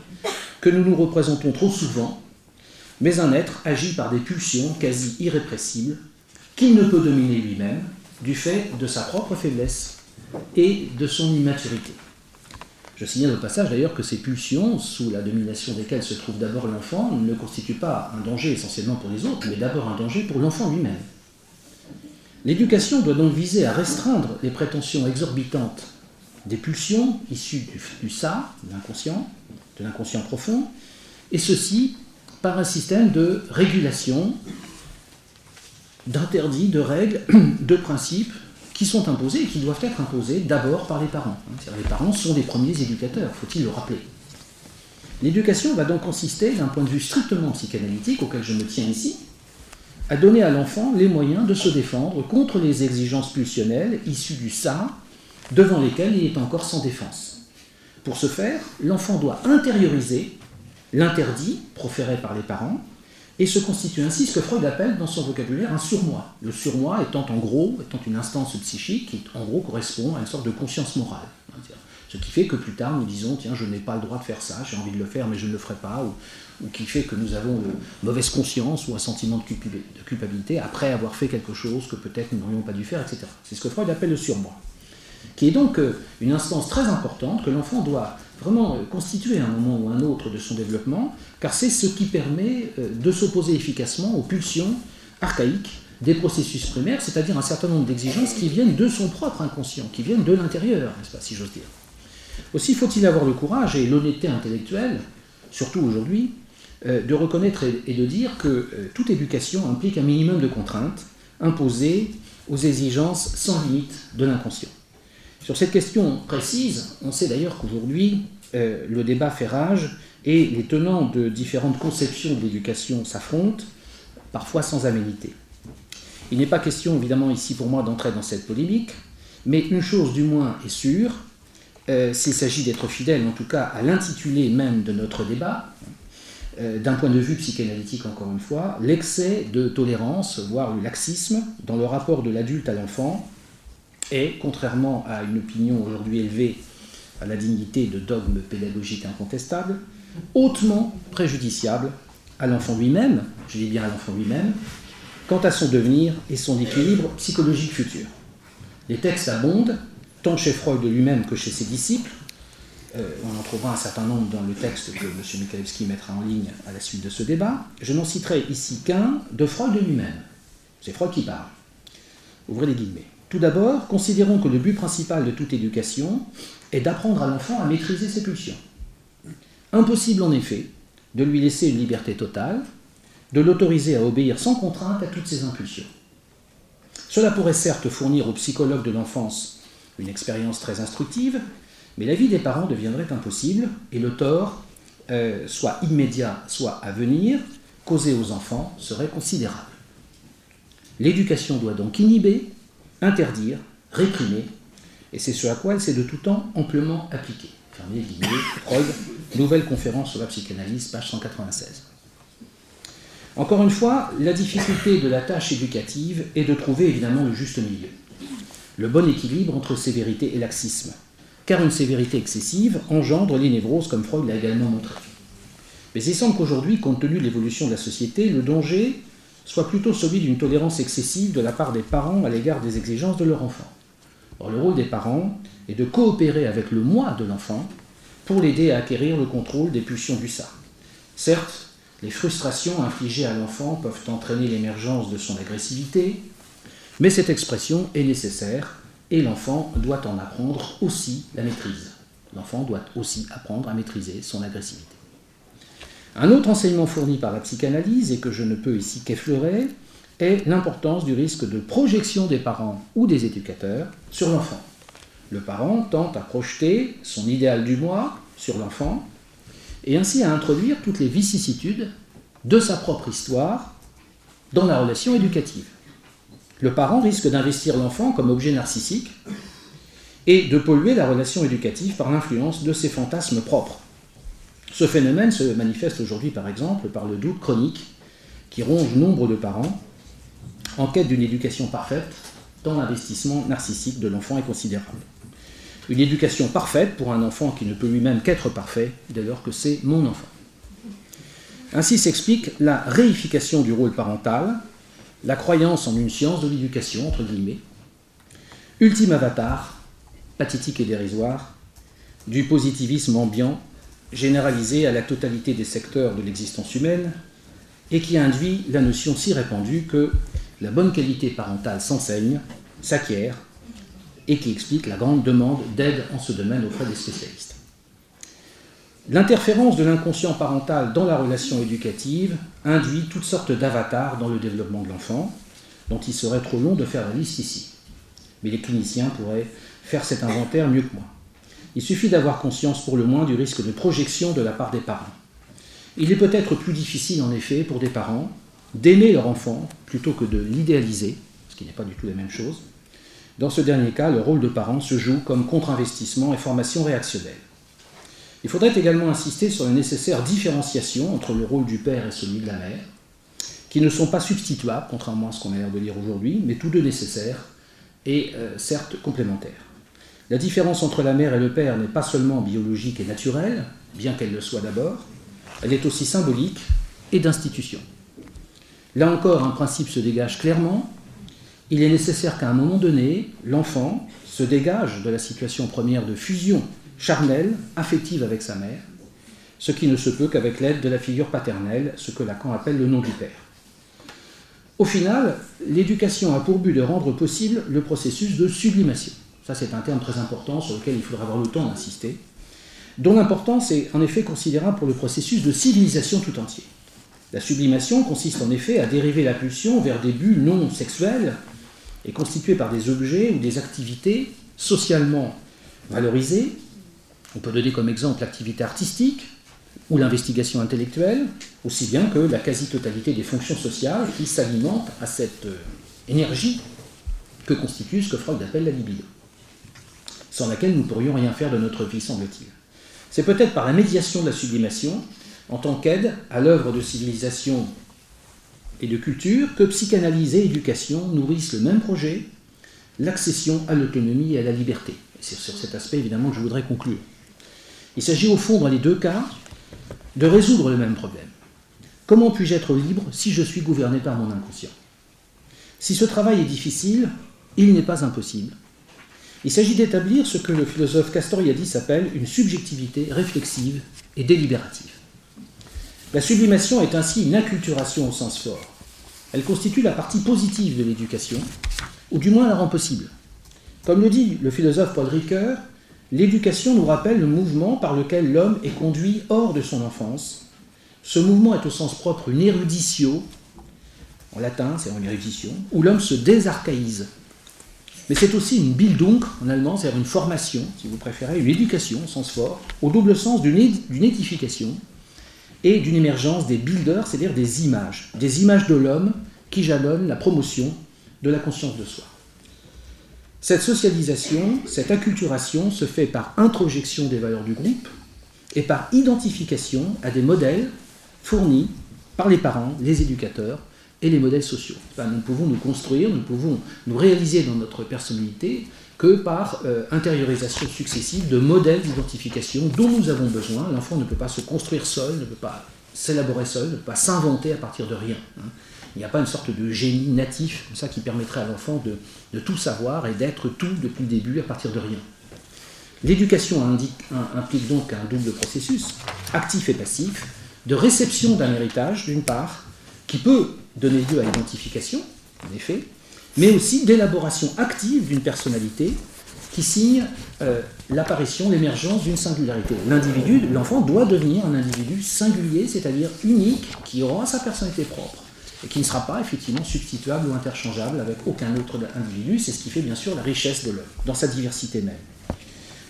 que nous nous représentons trop souvent, mais un être agi par des pulsions quasi irrépressibles, qu'il ne peut dominer lui-même, du fait de sa propre faiblesse et de son immaturité. Je signale au passage d'ailleurs que ces pulsions, sous la domination desquelles se trouve d'abord l'enfant, ne constituent pas un danger essentiellement pour les autres, mais d'abord un danger pour l'enfant lui-même. L'éducation doit donc viser à restreindre les prétentions exorbitantes des pulsions issues du, ça, de l'inconscient, de l'inconscient profond, et ceci par un système de régulation, d'interdits, de règles, de principes qui sont imposés et qui doivent être imposés d'abord par les parents. Les parents sont les premiers éducateurs, faut-il le rappeler. L'éducation va donc consister, d'un point de vue strictement psychanalytique, auquel je me tiens ici, à donner à l'enfant les moyens de se défendre contre les exigences pulsionnelles issues du ça, devant lesquelles il est encore sans défense. Pour ce faire, l'enfant doit intérioriser l'interdit proféré par les parents et se constitue ainsi ce que Freud appelle dans son vocabulaire un surmoi. Le surmoi étant en gros, étant une instance psychique qui en gros correspond à une sorte de conscience morale. Ce qui fait que plus tard nous disons tiens je n'ai pas le droit de faire ça, j'ai envie de le faire mais je ne le ferai pas, ou, qui fait que nous avons une mauvaise conscience ou un sentiment de culpabilité après avoir fait quelque chose que peut-être nous n'aurions pas dû faire, etc. C'est ce que Freud appelle le surmoi, qui est donc euh, une instance très importante que l'enfant doit vraiment euh, constituer un moment ou un autre de son développement, car c'est ce qui permet euh, de s'opposer efficacement aux pulsions archaïques des processus primaires, c'est-à-dire un certain nombre d'exigences qui viennent de son propre inconscient, qui viennent de l'intérieur, n'est-ce pas, si j'ose dire. Aussi faut-il avoir le courage et l'honnêteté intellectuelle, surtout aujourd'hui, de reconnaître et de dire que toute éducation implique un minimum de contraintes imposées aux exigences sans limite de l'inconscient. Sur cette question précise, on sait d'ailleurs qu'aujourd'hui, euh, le débat fait rage et les tenants de différentes conceptions de l'éducation s'affrontent, parfois sans aménité. Il n'est pas question, évidemment, ici pour moi d'entrer dans cette polémique, mais une chose du moins est sûre, euh, s'il s'agit d'être fidèle en tout cas à l'intitulé même de notre débat, euh, d'un point de vue psychanalytique encore une fois, l'excès de tolérance, voire le laxisme, dans le rapport de l'adulte à l'enfant est, contrairement à une opinion aujourd'hui élevée à la dignité de dogme pédagogique incontestable, hautement préjudiciable à l'enfant lui-même, je dis bien à l'enfant lui-même, quant à son devenir et son équilibre psychologique futur. Les textes abondent, tant chez Freud lui-même que chez ses disciples. Euh, on en trouvera un certain nombre dans le texte que M. Mikhailevski mettra en ligne à la suite de ce débat. Je n'en citerai ici qu'un de Freud lui-même. C'est Freud qui parle. Ouvrez les guillemets. Tout d'abord, considérons que le but principal de toute éducation est d'apprendre à l'enfant à maîtriser ses pulsions. Impossible en effet de lui laisser une liberté totale, de l'autoriser à obéir sans contrainte à toutes ses impulsions. Cela pourrait certes fournir au psychologue de l'enfance une expérience très instructive, mais la vie des parents deviendrait impossible et le tort, euh, soit immédiat, soit à venir, causé aux enfants serait considérable. L'éducation doit donc inhiber, interdire, réprimer, et c'est ce à quoi elle s'est de tout temps amplement appliquée. Guillemets, Freud, Nouvelle conférence sur la psychanalyse, page 196. Encore une fois, la difficulté de la tâche éducative est de trouver évidemment le juste milieu, le bon équilibre entre sévérité et laxisme, car une sévérité excessive engendre les névroses comme Freud l'a également montré. Mais il semble qu'aujourd'hui, compte tenu de l'évolution de la société, le danger soit plutôt celui d'une tolérance excessive de la part des parents à l'égard des exigences de leur enfant. Or, le rôle des parents est de coopérer avec le moi de l'enfant pour l'aider à acquérir le contrôle des pulsions du ça. Certes, les frustrations infligées à l'enfant peuvent entraîner l'émergence de son agressivité, mais cette expression est nécessaire et l'enfant doit en apprendre aussi la maîtrise. L'enfant doit aussi apprendre à maîtriser son agressivité. Un autre enseignement fourni par la psychanalyse, et que je ne peux ici qu'effleurer, est l'importance du risque de projection des parents ou des éducateurs sur l'enfant. Le parent tente à projeter son idéal du moi sur l'enfant et ainsi à introduire toutes les vicissitudes de sa propre histoire dans la relation éducative. Le parent risque d'investir l'enfant comme objet narcissique et de polluer la relation éducative par l'influence de ses fantasmes propres. Ce phénomène se manifeste aujourd'hui par exemple par le doute chronique qui ronge nombre de parents en quête d'une éducation parfaite dont l'investissement narcissique de l'enfant est considérable. Une éducation parfaite pour un enfant qui ne peut lui-même qu'être parfait dès lors que c'est mon enfant. Ainsi s'explique la réification du rôle parental, la croyance en une science de l'éducation, entre guillemets, ultime avatar, pathétique et dérisoire, du positivisme ambiant, généralisé à la totalité des secteurs de l'existence humaine, et qui induit la notion si répandue que la bonne qualité parentale s'enseigne, s'acquiert, et qui explique la grande demande d'aide en ce domaine auprès des spécialistes. L'interférence de l'inconscient parental dans la relation éducative induit toutes sortes d'avatars dans le développement de l'enfant, dont il serait trop long de faire la liste ici. Mais les cliniciens pourraient faire cet inventaire mieux que moi. Il suffit d'avoir conscience pour le moins du risque de projection de la part des parents. Il est peut-être plus difficile en effet pour des parents d'aimer leur enfant plutôt que de l'idéaliser, ce qui n'est pas du tout la même chose, dans ce dernier cas, le rôle de parent se joue comme contre-investissement et formation réactionnelle. Il faudrait également insister sur la nécessaire différenciation entre le rôle du père et celui de la mère, qui ne sont pas substituables, contrairement à ce qu'on a l'air de lire aujourd'hui, mais tous deux nécessaires et euh, certes complémentaires. La différence entre la mère et le père n'est pas seulement biologique et naturelle, bien qu'elle le soit d'abord, elle est aussi symbolique et d'institution. Là encore, un principe se dégage clairement, il est nécessaire qu'à un moment donné, l'enfant se dégage de la situation première de fusion charnelle, affective avec sa mère, ce qui ne se peut qu'avec l'aide de la figure paternelle, ce que Lacan appelle le nom du père. Au final, l'éducation a pour but de rendre possible le processus de sublimation. Ça, c'est un terme très important sur lequel il faudra avoir le temps d'insister, dont l'importance est en effet considérable pour le processus de civilisation tout entier. La sublimation consiste en effet à dériver la pulsion vers des buts non sexuels est constitué par des objets ou des activités socialement valorisées. On peut donner comme exemple l'activité artistique ou l'investigation intellectuelle, aussi bien que la quasi-totalité des fonctions sociales qui s'alimentent à cette euh, énergie que constitue ce que Freud appelle la libido. Sans laquelle nous ne pourrions rien faire de notre vie, semble-t-il. C'est peut-être par la médiation de la sublimation, en tant qu'aide à l'œuvre de civilisation et de culture, que psychanalyse et éducation nourrissent le même projet, l'accession à l'autonomie et à la liberté. C'est sur cet aspect évidemment que je voudrais conclure. Il s'agit au fond, dans les deux cas, de résoudre le même problème. Comment puis-je être libre si je suis gouverné par mon inconscient? Si ce travail est difficile, il n'est pas impossible. Il s'agit d'établir ce que le philosophe Castoriadis appelle une subjectivité réflexive et délibérative. La sublimation est ainsi une inculturation au sens fort. Elle constitue la partie positive de l'éducation, ou du moins la rend possible. Comme le dit le philosophe Paul Ricoeur, l'éducation nous rappelle le mouvement par lequel l'homme est conduit hors de son enfance. Ce mouvement est au sens propre une éruditio, en latin c'est une érudition, où l'homme se désarchaïse. Mais c'est aussi une Bildung en allemand, c'est-à-dire une formation, si vous préférez, une éducation au sens fort, au double sens d'une édification et d'une émergence des builders, c'est-à-dire des images, des images de l'homme qui jalonnent la promotion de la conscience de soi. Cette socialisation, cette acculturation se fait par introjection des valeurs du groupe et par identification à des modèles fournis par les parents, les éducateurs et les modèles sociaux. nous pouvons nous construire, nous pouvons nous réaliser dans notre personnalité que par euh, intériorisation successive de modèles d'identification dont nous avons besoin. L'enfant ne peut pas se construire seul, ne peut pas s'élaborer seul, ne peut pas s'inventer à partir de rien. Hein. Il n'y a pas une sorte de génie natif ça, qui permettrait à l'enfant de, tout savoir et d'être tout depuis le début à partir de rien. L'éducation implique donc un double processus, actif et passif, de réception d'un héritage, d'une part, qui peut donner lieu à l'identification, en effet, mais aussi d'élaboration active d'une personnalité qui signe euh, l'apparition, l'émergence d'une singularité. L'individu, l'enfant doit devenir un individu singulier, c'est-à-dire unique, qui aura sa personnalité propre et qui ne sera pas effectivement substituable ou interchangeable avec aucun autre individu. C'est ce qui fait bien sûr la richesse de l'homme, dans sa diversité même.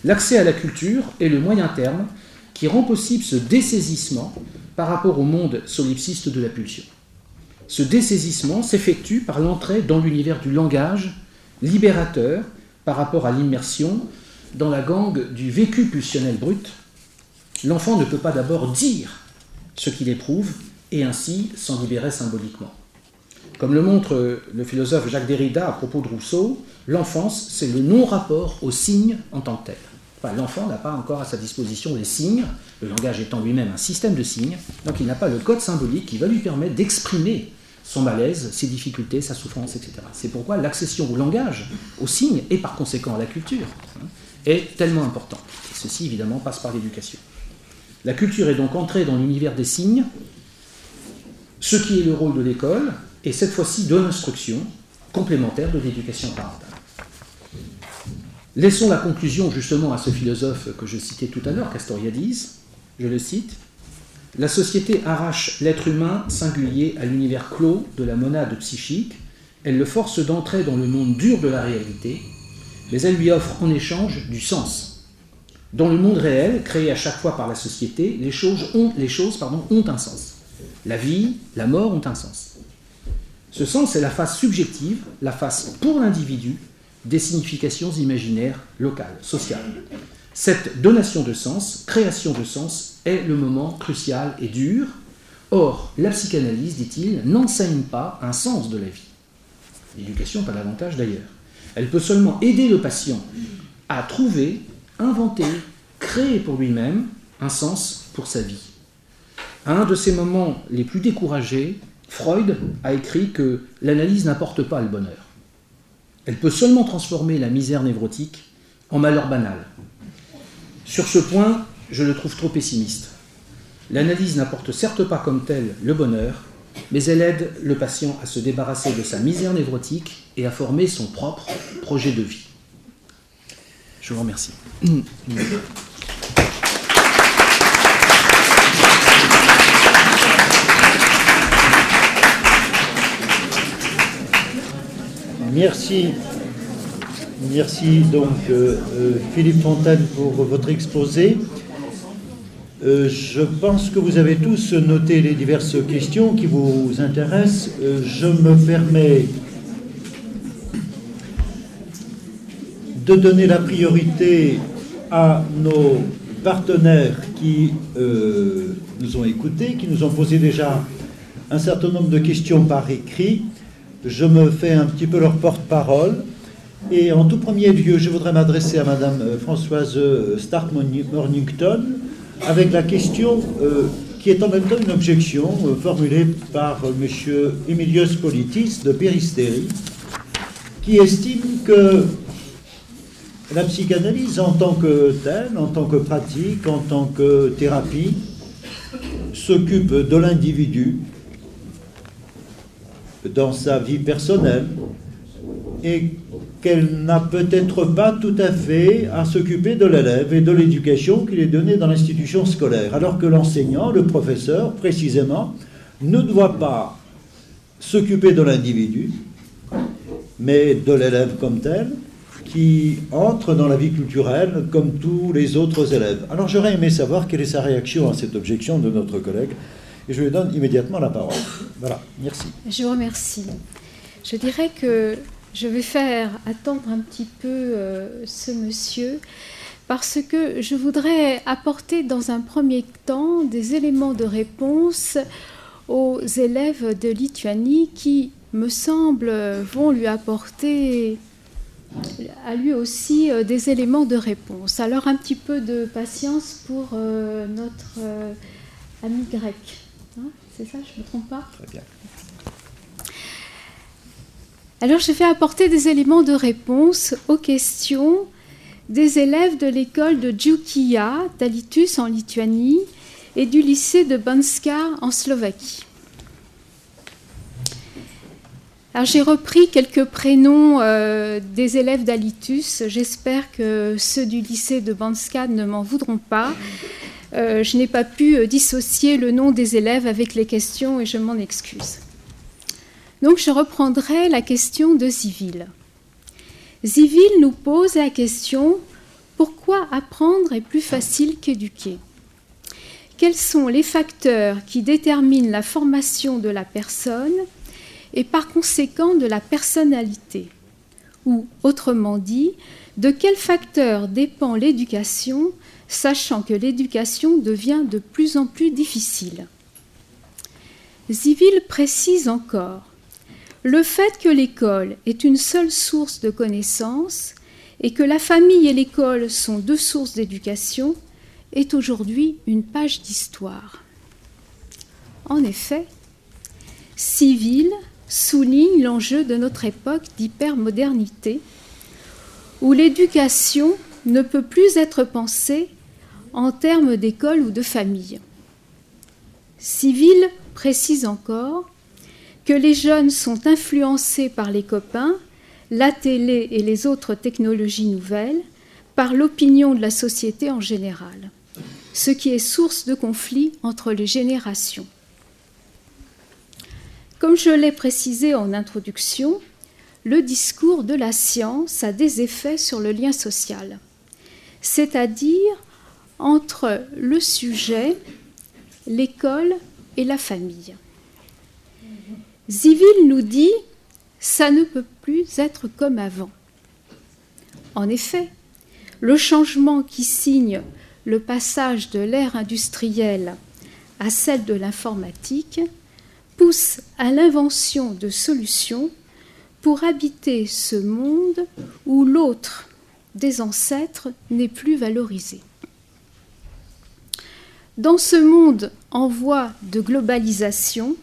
L'accès à la culture est le moyen terme qui rend possible ce dessaisissement par rapport au monde solipsiste de la pulsion. Ce dessaisissement s'effectue par l'entrée dans l'univers du langage libérateur par rapport à l'immersion dans la gangue du vécu pulsionnel brut. L'enfant ne peut pas d'abord dire ce qu'il éprouve et ainsi s'en libérer symboliquement. Comme le montre le philosophe Jacques Derrida à propos de Rousseau, l'enfance, c'est le non-rapport aux signes en tant que tel. L'enfant n'a pas encore à sa disposition les signes, le langage étant lui-même un système de signes, donc il n'a pas le code symbolique qui va lui permettre d'exprimer son malaise, ses difficultés, sa souffrance, etc. C'est pourquoi l'accession au langage, aux signes et par conséquent à la culture hein, est tellement importante. Et ceci évidemment passe par l'éducation. La culture est donc entrée dans l'univers des signes, ce qui est le rôle de l'école, et cette fois-ci de l'instruction complémentaire de l'éducation parentale. Laissons la conclusion justement à ce philosophe que je citais tout à l'heure, Castoriadis, je le cite, La société arrache l'être humain singulier à l'univers clos de la monade psychique, elle le force d'entrer dans le monde dur de la réalité, mais elle lui offre en échange du sens. Dans le monde réel, créé à chaque fois par la société, les choses ont, ont un sens. La vie, la mort ont un sens. Ce sens est la face subjective, la face pour l'individu des significations imaginaires locales, sociales. Cette donation de sens, création de sens, est le moment crucial et dur. Or, la psychanalyse, dit-il, n'enseigne pas un sens de la vie. L'éducation, pas davantage d'ailleurs. Elle peut seulement aider le patient à trouver, inventer, créer pour lui-même un sens pour sa vie. À un de ces moments les plus découragés, Freud a écrit que l'analyse n'apporte pas le bonheur. Elle peut seulement transformer la misère névrotique en malheur banal. Sur ce point, je le trouve trop pessimiste. L'analyse n'apporte certes pas comme telle le bonheur, mais elle aide le patient à se débarrasser de sa misère névrotique et à former son propre projet de vie. Je vous remercie. Merci. Merci donc euh, euh, Philippe Fontaine pour votre exposé. Euh, je pense que vous avez tous noté les diverses questions qui vous intéressent. je me permets de donner la priorité à nos partenaires qui nous ont écoutés, qui nous ont posé déjà un certain nombre de questions par écrit. Je me fais un petit peu leur porte-parole. Et en tout premier lieu, je voudrais m'adresser à Madame euh, Françoise euh, Stark-Mornington avec la question qui est en même temps une objection formulée par Monsieur Emilius Politis de Péristérie, qui estime que la psychanalyse en tant que telle, en tant que pratique, en tant que thérapie, s'occupe de l'individu dans sa vie personnelle et qu'elle n'a peut-être pas tout à fait à s'occuper de l'élève et de l'éducation qu'il est donnée dans l'institution scolaire, alors que l'enseignant, le professeur, précisément, ne doit pas s'occuper de l'individu, mais de l'élève comme tel, qui entre dans la vie culturelle comme tous les autres élèves. Alors j'aurais aimé savoir quelle est sa réaction à cette objection de notre collègue, je lui donne immédiatement la parole. Voilà, merci. Je vous remercie. Je dirais que je vais faire attendre un petit peu euh, ce monsieur parce que je voudrais apporter dans un premier temps des éléments de réponse aux élèves de Lituanie qui, me semble, vont lui apporter à lui aussi euh, des éléments de réponse. Alors un petit peu de patience pour euh, notre ami grec. C'est ça, je ne me trompe pas Très bien. Alors je vais apporter des éléments de réponse aux questions des élèves de l'école de Djukia, d'Alitus en Lituanie, et du lycée de Banska en Slovaquie. Alors j'ai repris quelques prénoms euh, des élèves d'Alitus. J'espère que ceux du lycée de Banska ne m'en voudront pas. Euh, je n'ai pas pu euh, dissocier le nom des élèves avec les questions et je m'en excuse. Donc je reprendrai la question de Zivil. Zivil nous pose la question pourquoi apprendre est plus facile qu'éduquer? Quels sont les facteurs qui déterminent la formation de la personne et par conséquent de la personnalité? Ou, autrement dit, de quels facteurs dépend l'éducation, sachant que l'éducation devient de plus en plus difficile Zivil précise encore le fait que l'école est une seule source de connaissances et que la famille et l'école sont deux sources d'éducation est aujourd'hui une page d'histoire. En effet, Civil souligne l'enjeu de notre époque d'hypermodernité, où l'éducation ne peut plus être pensée en termes d'école ou de famille. Civil précise encore que les jeunes sont influencés par les copains, la télé et les autres technologies nouvelles, par l'opinion de la société en général, ce qui est source de conflits entre les générations. Comme je l'ai précisé en introduction, le discours de la science a des effets sur le lien social, c'est-à-dire entre le sujet, l'école et la famille. Zivil nous dit ça ne peut plus être comme avant. En effet, le changement qui signe le passage de l'ère industrielle à celle de l'informatique pousse à l'invention de solutions pour habiter ce monde où l'autre des ancêtres n'est plus valorisé. Dans ce monde en voie de globalisation,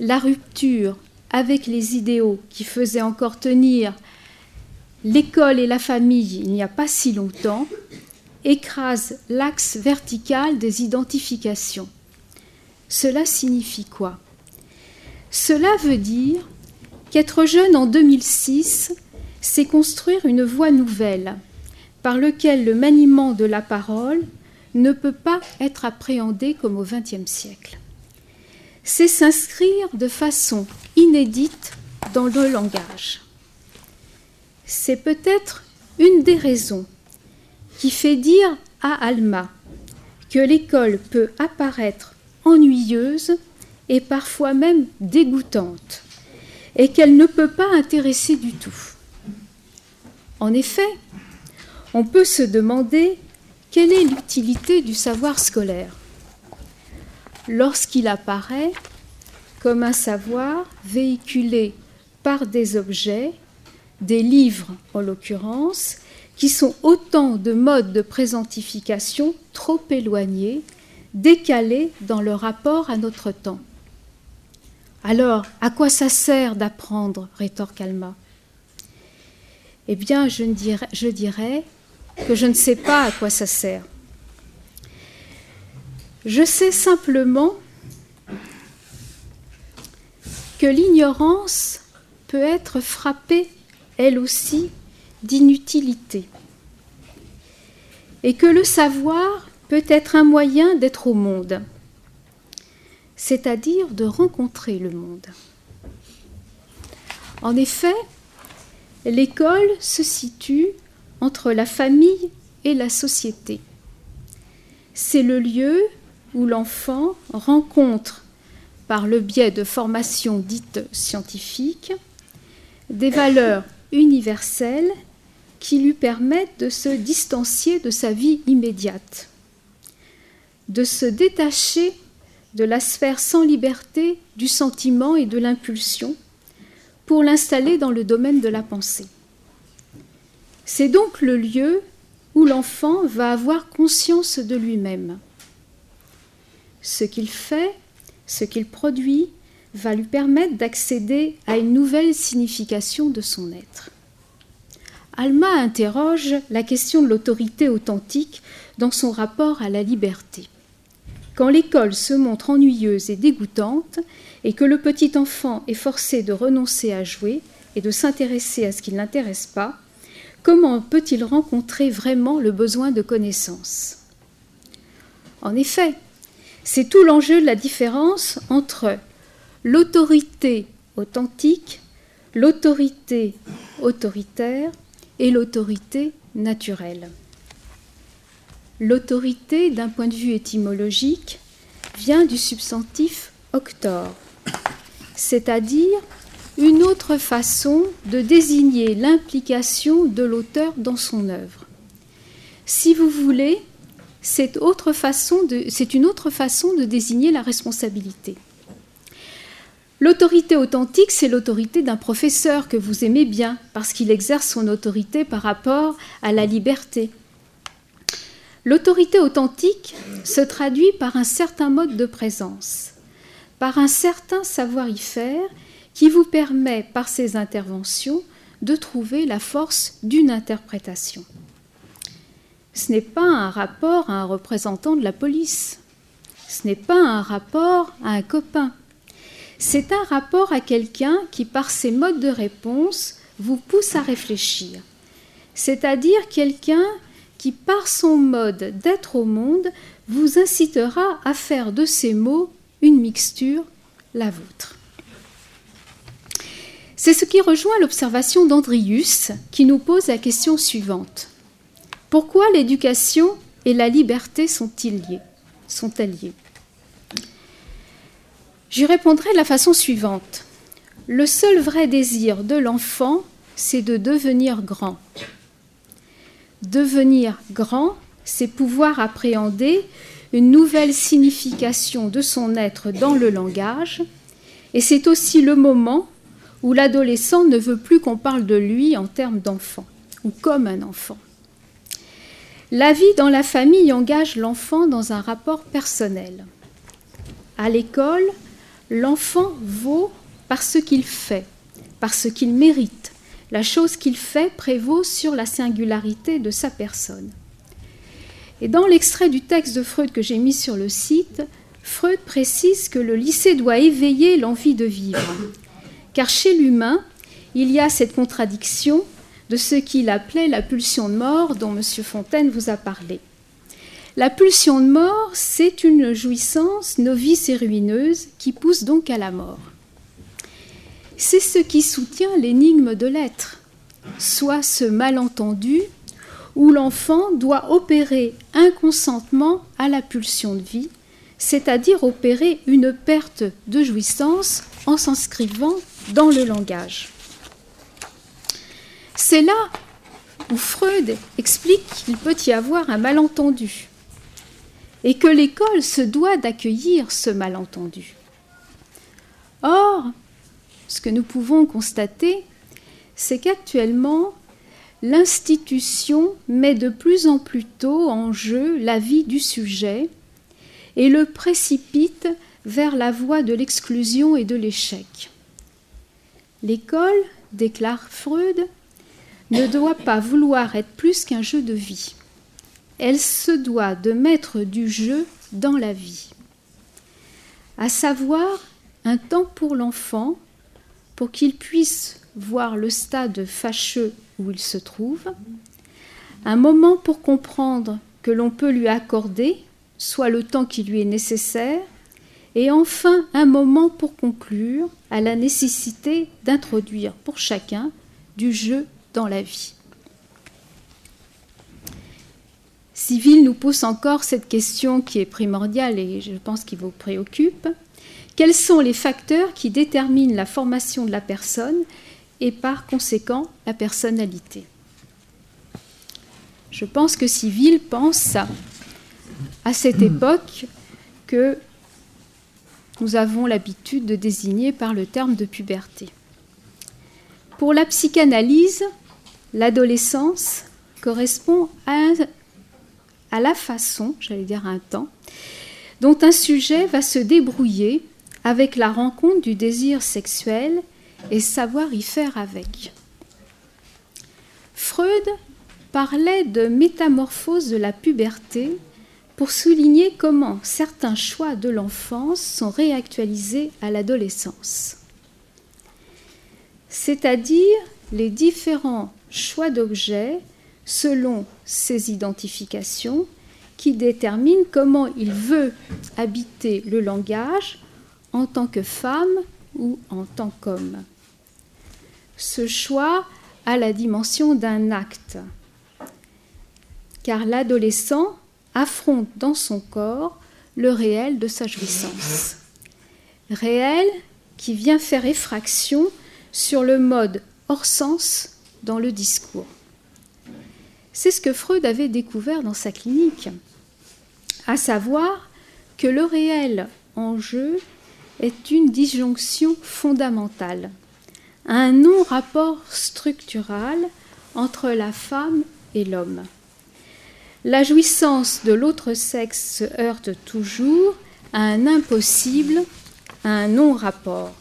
la rupture avec les idéaux qui faisaient encore tenir l'école et la famille il n'y a pas si longtemps écrase l'axe vertical des identifications. Cela signifie quoi? Cela veut dire qu'être jeune en 2006, c'est construire une voie nouvelle par laquelle le maniement de la parole ne peut pas être appréhendé comme au XXe siècle. C'est s'inscrire de façon inédite dans le langage. C'est peut-être une des raisons qui fait dire à Alma que l'école peut apparaître ennuyeuse et parfois même dégoûtante, et qu'elle ne peut pas intéresser du tout. En effet, on peut se demander quelle est l'utilité du savoir scolaire? Lorsqu'il apparaît comme un savoir véhiculé par des objets, des livres en l'occurrence, qui sont autant de modes de présentification trop éloignés, décalés dans leur rapport à notre temps. Alors, à quoi ça sert d'apprendre rétorque Alma? Eh bien, je, dirais, je dirais que je ne sais pas à quoi ça sert. Je sais simplement que l'ignorance peut être frappée, elle aussi, d'inutilité, et que le savoir peut être un moyen d'être au monde, c'est-à-dire de rencontrer le monde. En effet, l'école se situe entre la famille et la société. C'est le lieu où l'enfant rencontre, par le biais de formations dites scientifiques, des valeurs universelles qui lui permettent de se distancier de sa vie immédiate, de se détacher de la sphère sans liberté du sentiment et de l'impulsion pour l'installer dans le domaine de la pensée. C'est donc le lieu où l'enfant va avoir conscience de lui-même. Ce qu'il fait, ce qu'il produit, va lui permettre d'accéder à une nouvelle signification de son être. Alma interroge la question de l'autorité authentique dans son rapport à la liberté. Quand l'école se montre ennuyeuse et dégoûtante, et que le petit enfant est forcé de renoncer à jouer et de s'intéresser à ce qui ne l'intéresse pas, comment peut-il rencontrer vraiment le besoin de connaissance? En effet, c'est tout l'enjeu de la différence entre l'autorité authentique, l'autorité autoritaire et l'autorité naturelle. L'autorité, d'un point de vue étymologique, vient du substantif octor, c'est-à-dire une autre façon de désigner l'implication de l'auteur dans son œuvre. Si vous voulez, c'est une autre façon de désigner la responsabilité. L'autorité authentique, c'est l'autorité d'un professeur que vous aimez bien parce qu'il exerce son autorité par rapport à la liberté. L'autorité authentique se traduit par un certain mode de présence, par un certain savoir-y-faire qui vous permet, par ses interventions, de trouver la force d'une interprétation. Ce n'est pas un rapport à un représentant de la police, ce n'est pas un rapport à un copain, c'est un rapport à quelqu'un qui, par ses modes de réponse, vous pousse à réfléchir. C'est-à-dire quelqu'un qui, par son mode d'être au monde, vous incitera à faire de ces mots une mixture, la vôtre. C'est ce qui rejoint l'observation d'Andrius, qui nous pose la question suivante. Pourquoi l'éducation et la liberté sont-ils liés Sont-elles liées? J'y répondrai de la façon suivante. Le seul vrai désir de l'enfant, c'est de devenir grand. Devenir grand, c'est pouvoir appréhender une nouvelle signification de son être dans le langage, et c'est aussi le moment où l'adolescent ne veut plus qu'on parle de lui en termes d'enfant, ou comme un enfant. La vie dans la famille engage l'enfant dans un rapport personnel. À l'école, L'enfant vaut par ce qu'il fait, par ce qu'il mérite. La chose qu'il fait prévaut sur la singularité de sa personne. Et dans l'extrait du texte de Freud que j'ai mis sur le site, Freud précise que le lycée doit éveiller l'envie de vivre. Car chez l'humain, il y a cette contradiction de ce qu'il appelait la pulsion de mort dont M. Fontaine vous a parlé. La pulsion de mort, c'est une jouissance novice et ruineuse qui pousse donc à la mort. C'est ce qui soutient l'énigme de l'être, soit ce malentendu où l'enfant doit opérer un consentement à la pulsion de vie, c'est-à-dire opérer une perte de jouissance en s'inscrivant dans le langage. C'est là où Freud explique qu'il peut y avoir un malentendu et que l'école se doit d'accueillir ce malentendu. Or, ce que nous pouvons constater, c'est qu'actuellement, l'institution met de plus en plus tôt en jeu la vie du sujet et le précipite vers la voie de l'exclusion et de l'échec. L'école, déclare Freud, ne doit pas vouloir être plus qu'un jeu de vie. Elle se doit de mettre du jeu dans la vie, à savoir un temps pour l'enfant pour qu'il puisse voir le stade fâcheux où il se trouve, un moment pour comprendre que l'on peut lui accorder, soit le temps qui lui est nécessaire, et enfin un moment pour conclure à la nécessité d'introduire pour chacun du jeu dans la vie. Civil nous pose encore cette question qui est primordiale et je pense qui vous préoccupe. Quels sont les facteurs qui déterminent la formation de la personne et par conséquent la personnalité? Je pense que Civil pense à cette époque que nous avons l'habitude de désigner par le terme de puberté. Pour la psychanalyse, l'adolescence correspond à, la façon, j'allais dire un temps, dont un sujet va se débrouiller avec la rencontre du désir sexuel et savoir y faire avec. Freud parlait de métamorphose de la puberté pour souligner comment certains choix de l'enfance sont réactualisés à l'adolescence, c'est-à-dire les différents choix d'objets selon ses identifications qui déterminent comment il veut habiter le langage en tant que femme ou en tant qu'homme. Ce choix a la dimension d'un acte, car l'adolescent affronte dans son corps le réel de sa jouissance. Réel qui vient faire effraction sur le mode hors sens dans le discours. C'est ce que Freud avait découvert dans sa clinique, à savoir que le réel en jeu est une disjonction fondamentale, un non-rapport structural entre la femme et l'homme. La jouissance de l'autre sexe se heurte toujours à un impossible, à un non-rapport.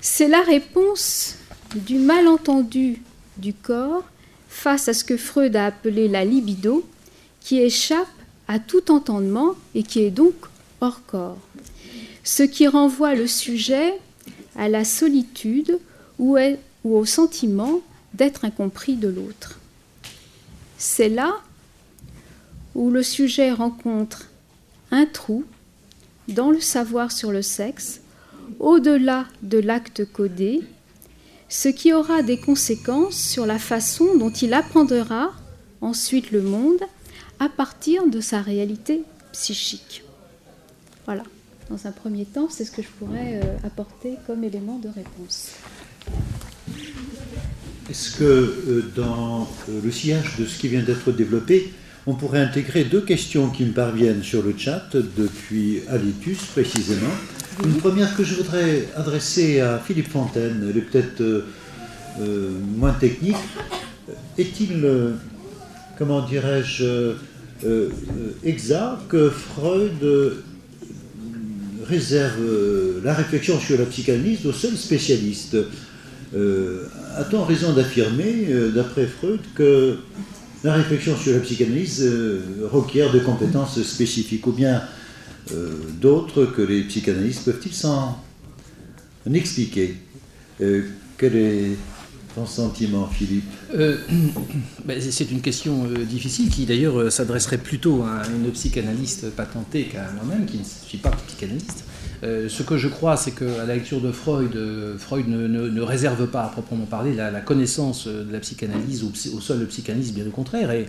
C'est la réponse du malentendu du corps face à ce que Freud a appelé la libido, qui échappe à tout entendement et qui est donc hors corps. Ce qui renvoie le sujet à la solitude ou, au sentiment d'être incompris de l'autre. C'est là où le sujet rencontre un trou dans le savoir sur le sexe, au-delà de l'acte codé, ce qui aura des conséquences sur la façon dont il apprendra ensuite le monde à partir de sa réalité psychique. Voilà, dans un premier temps, c'est ce que je pourrais euh, apporter comme élément de réponse. Est-ce que euh, dans euh, le sillage de ce qui vient d'être développé, on pourrait intégrer deux questions qui me parviennent sur le chat depuis Alitus précisément. Une première que je voudrais adresser à Philippe Fontaine, elle est peut-être euh, moins technique. Est-il, comment dirais-je, exact que Freud réserve la réflexion sur la psychanalyse aux seuls spécialistes? Euh, a-t-on raison d'affirmer, euh, d'après Freud, que la réflexion sur la psychanalyse euh, requiert de compétences spécifiques Ou bien d'autres que les psychanalystes peuvent-ils s'en expliquer? Quel est ton sentiment, Philippe? Ben, C'est une question difficile qui d'ailleurs s'adresserait plutôt à une psychanalyste patentée qu'à moi-même, qui ne suis pas psychanalyste. Ce que je crois, c'est qu'à la lecture de Freud, Freud ne, réserve pas à proprement parler la, connaissance de la psychanalyse au, au seul psychanalyse, bien au contraire. Et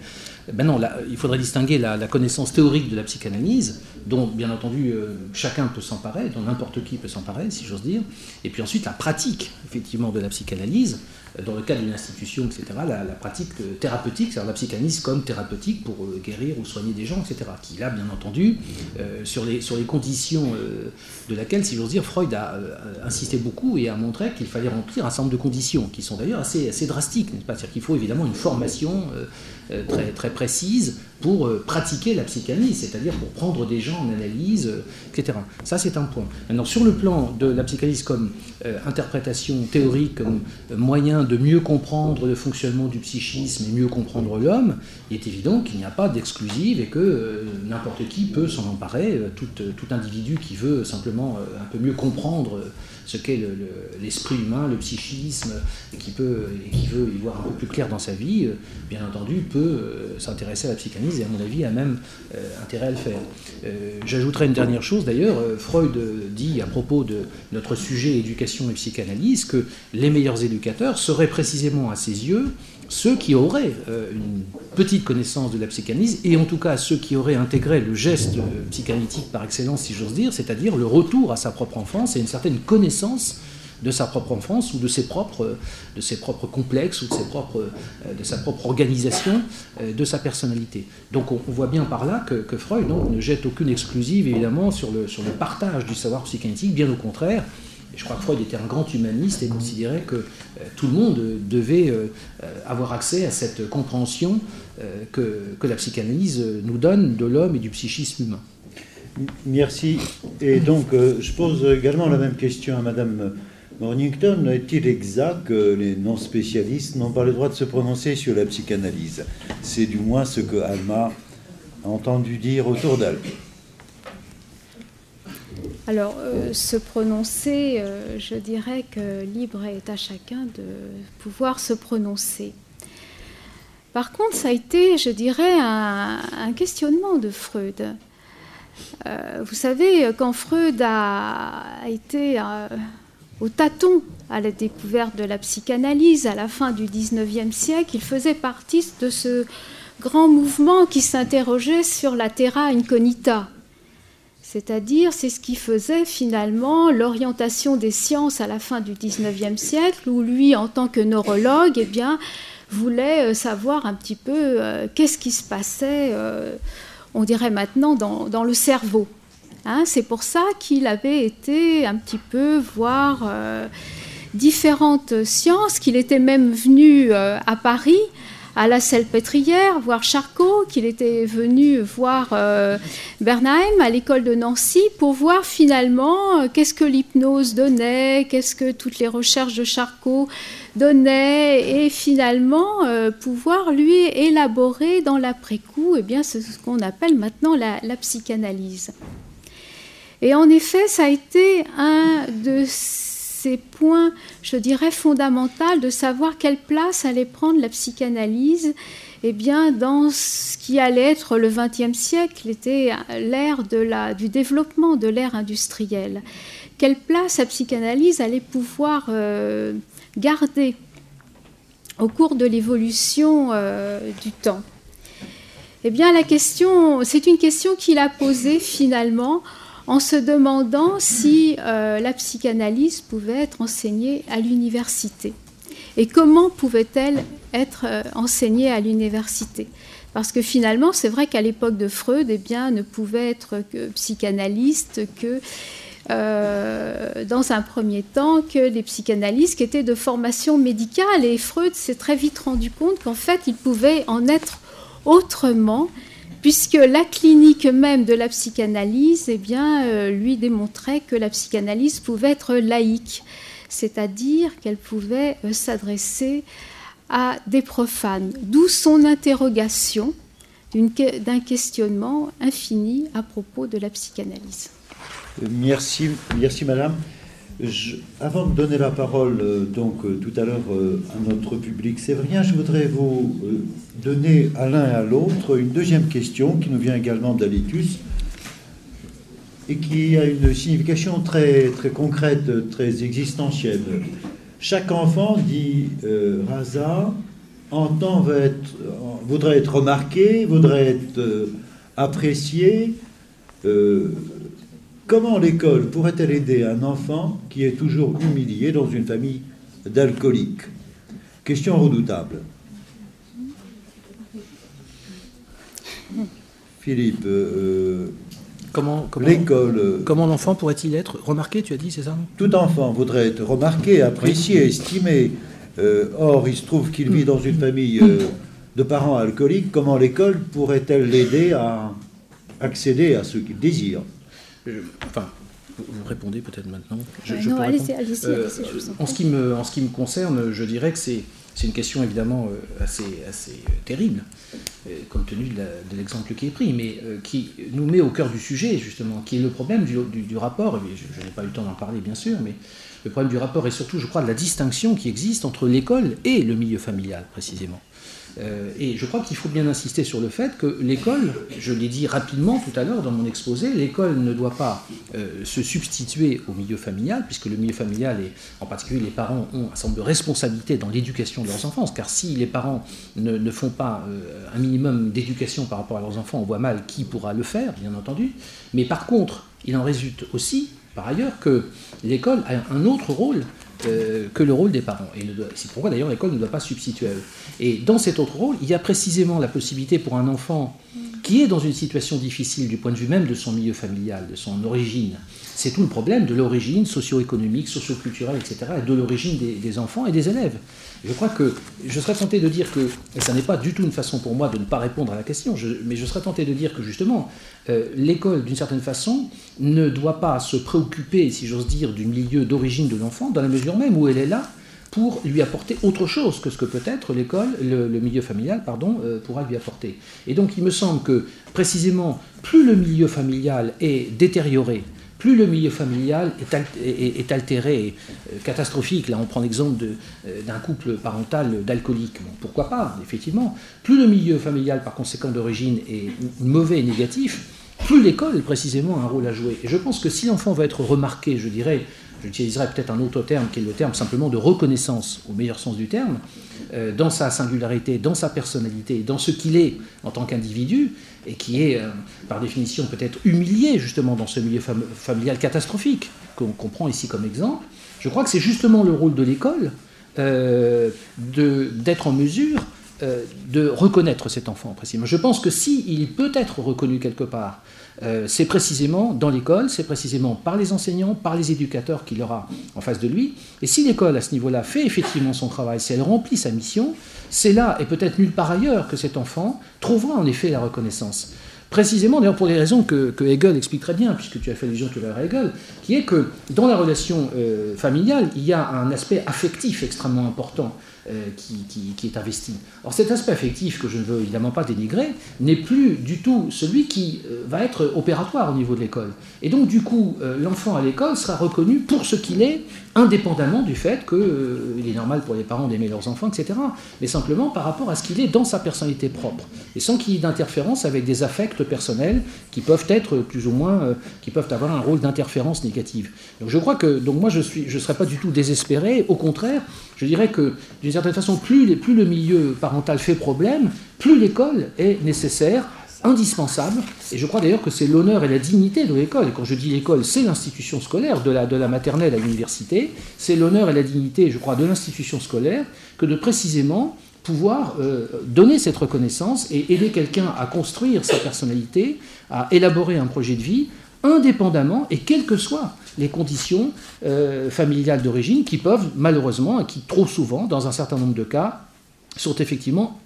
ben non, il faudrait distinguer la, connaissance théorique de la psychanalyse, dont bien entendu chacun peut s'emparer, dont n'importe qui peut s'emparer, si j'ose dire, et puis ensuite la pratique, effectivement, de la psychanalyse dans le cadre d'une institution, etc., la, pratique thérapeutique, c'est-à-dire la psychanalyse comme thérapeutique pour euh, guérir ou soigner des gens, etc., qui là, bien entendu, euh, sur, les, sur les conditions euh, de laquelle, si j'ose dire, Freud a insisté beaucoup et a montré qu'il fallait remplir un certain nombre de conditions, qui sont d'ailleurs assez, assez drastiques, n'est-ce pas? C'est-à-dire qu'il faut évidemment une formation très, très précise pour pratiquer la psychanalyse, c'est-à-dire pour prendre des gens en analyse, etc. Ça, c'est un point. Maintenant, sur le plan de la psychanalyse comme interprétation théorique, comme moyen de mieux comprendre le fonctionnement du psychisme et mieux comprendre l'homme, il est évident qu'il n'y a pas d'exclusive et que euh, n'importe qui peut s'en emparer, euh, tout, tout, individu qui veut simplement euh, un peu mieux comprendre ce qu'est l'esprit humain, le psychisme, qui, peut, qui veut y voir un peu plus clair dans sa vie, bien entendu, peut s'intéresser à la psychanalyse et à mon avis a même intérêt à le faire. J'ajouterai une dernière chose d'ailleurs, Freud dit à propos de notre sujet éducation et psychanalyse que les meilleurs éducateurs seraient précisément à ses yeux ceux qui auraient euh, une petite connaissance de la psychanalyse, et en tout cas ceux qui auraient intégré le geste euh, psychanalytique par excellence, si j'ose dire, c'est-à-dire le retour à sa propre enfance et une certaine connaissance de sa propre enfance ou de ses propres, de ses propres complexes ou de, ses propres, euh, de sa propre organisation de sa personnalité. Donc on, voit bien par là que, Freud ne jette aucune exclusive évidemment sur le, sur le partage du savoir psychanalytique, bien au contraire, je crois que Freud était un grand humaniste et considérait que euh, tout le monde devait euh, avoir accès à cette compréhension euh, que, que, la psychanalyse nous donne de l'homme et du psychisme humain. Merci. Et donc, je pose également la même question à Madame Mornington. Est-il exact que les non-spécialistes n'ont pas le droit de se prononcer sur la psychanalyse? C'est du moins ce que Alma a entendu dire autour d'elle. Alors, euh, se prononcer, euh, je dirais que libre est à chacun de pouvoir se prononcer. Par contre, ça a été, je dirais, un, questionnement de Freud. Euh, vous savez, quand Freud a, été au tâton à la découverte de la psychanalyse à la fin du XIXe siècle, il faisait partie de ce grand mouvement qui s'interrogeait sur la terra incognita, c'est-à-dire, c'est ce qui faisait finalement l'orientation des sciences à la fin du XIXe siècle, où lui, en tant que neurologue, eh bien, voulait euh, savoir un petit peu euh, qu'est-ce qui se passait, euh, on dirait maintenant, dans, le cerveau. Hein. c'est pour ça qu'il avait été un petit peu voir différentes sciences, qu'il était même venu à Paris à la Salpêtrière, voir Charcot, qu'il était venu voir euh, Bernheim à l'école de Nancy pour voir finalement euh, qu'est-ce que l'hypnose donnait, qu'est-ce que toutes les recherches de Charcot donnaient, et finalement euh, pouvoir lui élaborer dans l'après-coup eh bien, ce qu'on appelle maintenant la, la psychanalyse. Et en effet, ça a été un de ces points, je dirais, fondamentaux de savoir quelle place allait prendre la psychanalyse eh bien, dans ce qui allait être le XXe siècle, l'ère du développement de l'ère industrielle. Quelle place la psychanalyse allait pouvoir euh, garder au cours de l'évolution euh, du temps? Eh bien, la question, c'est une question qu'il a posée finalement en se demandant si euh, la psychanalyse pouvait être enseignée à l'université et comment pouvait-elle être euh, enseignée à l'université? Parce que finalement, c'est vrai qu'à l'époque de Freud, eh ne pouvait être que psychanalyste que euh, dans un premier temps que les psychanalystes qui étaient de formation médicale. Et Freud s'est très vite rendu compte qu'en fait, il pouvait en être autrement puisque la clinique même de la psychanalyse eh euh, lui démontrait que la psychanalyse pouvait être laïque, c'est-à-dire qu'elle pouvait euh, s'adresser à des profanes, d'où son interrogation d'un questionnement infini à propos de la psychanalyse. Merci, merci madame avant de donner la parole euh, donc euh, tout à l'heure euh, à notre public sévrien, je voudrais vous donner à l'un et à l'autre une deuxième question qui nous vient également d'Alitus et qui a une signification très, très concrète, très existentielle. Chaque enfant, dit Raza, entend, voudrait être remarqué, voudrait être apprécié. Comment l'école pourrait-elle aider un enfant qui est toujours humilié dans une famille d'alcooliques? Question redoutable. Philippe, euh, comment, comment l'école. Euh, comment l'enfant pourrait-il être remarqué, tu as dit, c'est ça? Tout enfant voudrait être remarqué, apprécié, estimé. Euh, or, il se trouve qu'il vit dans une famille de parents alcooliques. Comment l'école pourrait-elle l'aider à accéder à ce qu'il désire? Enfin, vous répondez peut-être maintenant. non, allez-y, allez en, ce qui me, en ce qui me concerne, je dirais que c'est une question évidemment euh, assez, assez euh, terrible, euh, compte tenu de l'exemple qui est pris, mais qui nous met au cœur du sujet, justement, qui est le problème du, du, rapport. je, n'ai pas eu le temps d'en parler, bien sûr, mais le problème du rapport est surtout, je crois, de la distinction qui existe entre l'école et le milieu familial, précisément. Euh, et je crois qu'il faut bien insister sur le fait que l'école, je l'ai dit rapidement tout à l'heure dans mon exposé, l'école ne doit pas euh, se substituer au milieu familial, puisque le milieu familial, et en particulier les parents, ont un certain nombre de responsabilités dans l'éducation de leurs enfants, car si les parents ne, font pas euh, un minimum d'éducation par rapport à leurs enfants, on voit mal qui pourra le faire, bien entendu. Mais par contre, il en résulte aussi, par ailleurs, que l'école a un autre rôle euh, que le rôle des parents. Et c'est pourquoi d'ailleurs l'école ne doit pas substituer à eux. Et dans cet autre rôle, il y a précisément la possibilité pour un enfant qui est dans une situation difficile du point de vue même de son milieu familial, de son origine. C'est tout le problème de l'origine socio-économique, socio-culturelle, etc., et de l'origine des, enfants et des élèves. Je crois que je serais tenté de dire que, et ça n'est pas du tout une façon pour moi de ne pas répondre à la question, mais je serais tenté de dire que justement, euh, l'école, d'une certaine façon, ne doit pas se préoccuper, si j'ose dire, du milieu d'origine de l'enfant, dans la mesure même où elle est là pour lui apporter autre chose que ce que peut-être l'école, le, milieu familial, pardon, euh, pourra lui apporter. Et donc il me semble que précisément, plus le milieu familial est détérioré, plus le milieu familial est, altéré, euh, catastrophique, là on prend l'exemple d'un couple parental d'alcooliques, pourquoi pas, effectivement, plus le milieu familial par conséquent d'origine est mauvais et négatif, plus l'école précisément a un rôle à jouer. Et je pense que si l'enfant va être remarqué, je dirais, j'utiliserai peut-être un autre terme qui est le terme simplement de reconnaissance, au meilleur sens du terme, euh, dans sa singularité, dans sa personnalité, dans ce qu'il est en tant qu'individu, et qui est, euh, par définition, peut-être humilié justement dans ce milieu familial catastrophique qu'on prend ici comme exemple, je crois que c'est justement le rôle de l'école euh, d'être en mesure de reconnaître cet enfant précisément. Je pense que s'il peut être reconnu quelque part, euh, c'est précisément dans l'école, c'est précisément par les enseignants, par les éducateurs qu'il aura en face de lui. Et si l'école, à ce niveau-là, fait effectivement son travail, si elle remplit sa mission, c'est là, et peut-être nulle part ailleurs, que cet enfant trouvera en effet la reconnaissance. Précisément, d'ailleurs, pour les raisons que, Hegel explique très bien, puisque tu as fait allusion tout à l'heure à Hegel, qui est que dans la relation euh, familiale, il y a un aspect affectif extrêmement important. Euh, qui, est investi. Or cet aspect affectif, que je ne veux évidemment pas dénigrer, n'est plus du tout celui qui euh, va être opératoire au niveau de l'école. Et donc du coup, euh, l'enfant à l'école sera reconnu pour ce qu'il est, indépendamment du fait qu'il est normal pour les parents d'aimer leurs enfants, etc. Mais simplement par rapport à ce qu'il est dans sa personnalité propre, et sans qu'il y ait d'interférence avec des affects personnels qui peuvent être plus ou moins, qui peuvent avoir un rôle d'interférence négative. Donc je crois que, donc moi je ne je serais pas du tout désespéré, au contraire, je dirais que certaine façon, plus, le milieu parental fait problème, plus l'école est nécessaire, indispensable. Et je crois d'ailleurs que c'est l'honneur et la dignité de l'école. Et quand je dis l'école, c'est l'institution scolaire, de la, de la maternelle à l'université. C'est l'honneur et la dignité, je crois, de l'institution scolaire que de précisément pouvoir euh, donner cette reconnaissance et aider quelqu'un à construire sa personnalité, à élaborer un projet de vie, indépendamment et quelles que soient les conditions euh, familiales d'origine qui peuvent malheureusement, et qui trop souvent, dans un certain nombre de cas, sont effectivement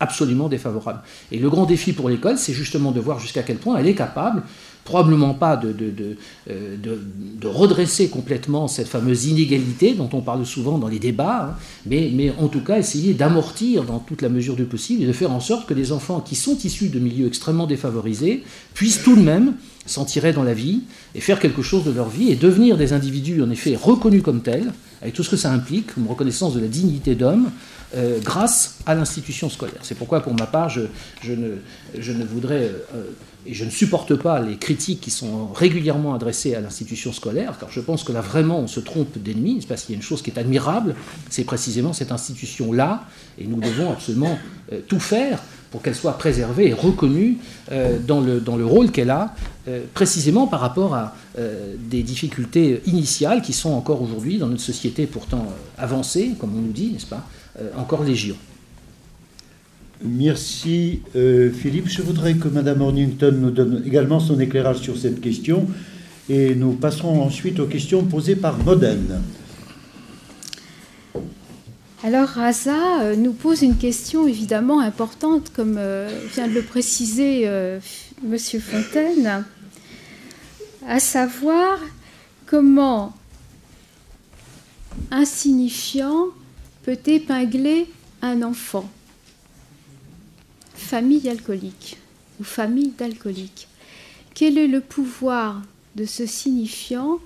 absolument défavorables. Et le grand défi pour l'école, c'est justement de voir jusqu'à quel point elle est capable, probablement pas de, de, euh, redresser complètement cette fameuse inégalité dont on parle souvent dans les débats, hein, mais, mais en tout cas essayer d'amortir dans toute la mesure du possible et de faire en sorte que les enfants qui sont issus de milieux extrêmement défavorisés puissent tout de même s'en tirer dans la vie et faire quelque chose de leur vie et devenir des individus en effet reconnus comme tels, avec tout ce que ça implique, comme reconnaissance de la dignité d'homme, euh, grâce à l'institution scolaire. C'est pourquoi, pour ma part, je, ne, je ne, voudrais euh, et je ne supporte pas les critiques qui sont régulièrement adressées à l'institution scolaire, car je pense que là vraiment on se trompe d'ennemi, parce qu'il y a une chose qui est admirable, c'est précisément cette institution-là, et nous devons absolument euh, tout faire pour qu'elle soit préservée et reconnue euh, dans, le, dans, le, rôle qu'elle a, euh, précisément par rapport à des difficultés initiales qui sont encore aujourd'hui, dans notre société pourtant avancée, comme on nous dit, n'est-ce pas, encore légion. Merci euh, Philippe. Je voudrais que Madame Ornington nous donne également son éclairage sur cette question et nous passerons ensuite aux questions posées par Modène. Alors Raza euh, nous pose une question évidemment importante, comme euh, vient de le préciser Monsieur Fontaine, à savoir comment insignifiant peut épingler un enfant famille alcoolique ou famille d'alcooliques. Quel est le pouvoir de ce signifiant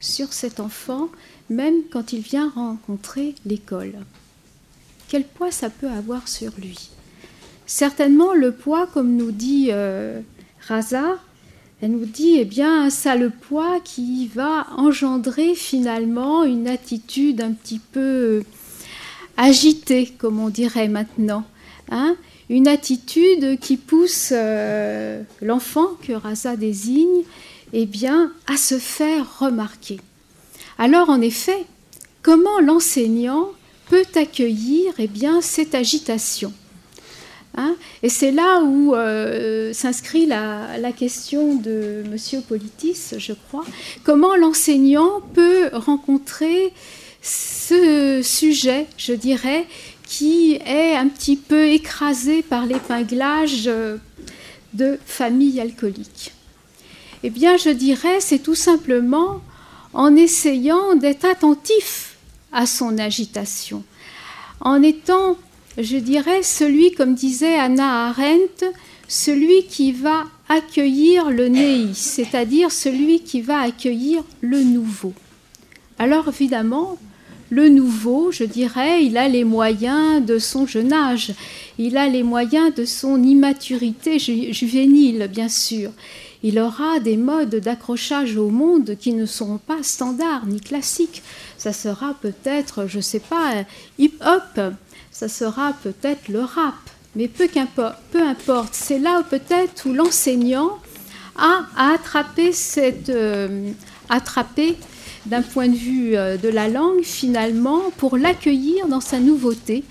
sur cet enfant, même quand il vient rencontrer l'école? Quel poids ça peut avoir sur lui Certainement le poids, comme nous dit euh, Raza, elle nous dit, eh bien, ça le poids qui va engendrer finalement une attitude un petit peu agitée, comme on dirait maintenant. Hein une attitude qui pousse euh, l'enfant que Raza désigne eh bien, à se faire remarquer. Alors en effet, comment l'enseignant peut accueillir eh bien, cette agitation hein? Et c'est là où euh, s'inscrit la, la, question de M. Politis, je crois. Comment l'enseignant peut rencontrer ce sujet, je dirais, qui est un petit peu écrasé par l'épinglage euh, de familles alcooliques? Eh bien, je dirais, c'est tout simplement en essayant d'être attentif à son agitation, en étant, je dirais, celui, comme disait Anna Arendt, celui qui va accueillir le néi, c'est-à-dire celui qui va accueillir le nouveau. Alors évidemment, le nouveau, je dirais, il a les moyens de son jeune âge, il a les moyens de son immaturité juvénile, bien sûr. Il aura des modes d'accrochage au monde qui ne seront pas standards ni classiques. Ça sera peut-être, je ne sais pas, hip-hop, ça sera peut-être le rap, mais peu, importe. C'est là peut-être où l'enseignant a cette, euh, attraper d'un point de vue euh, de la langue, finalement, pour l'accueillir dans sa nouveauté,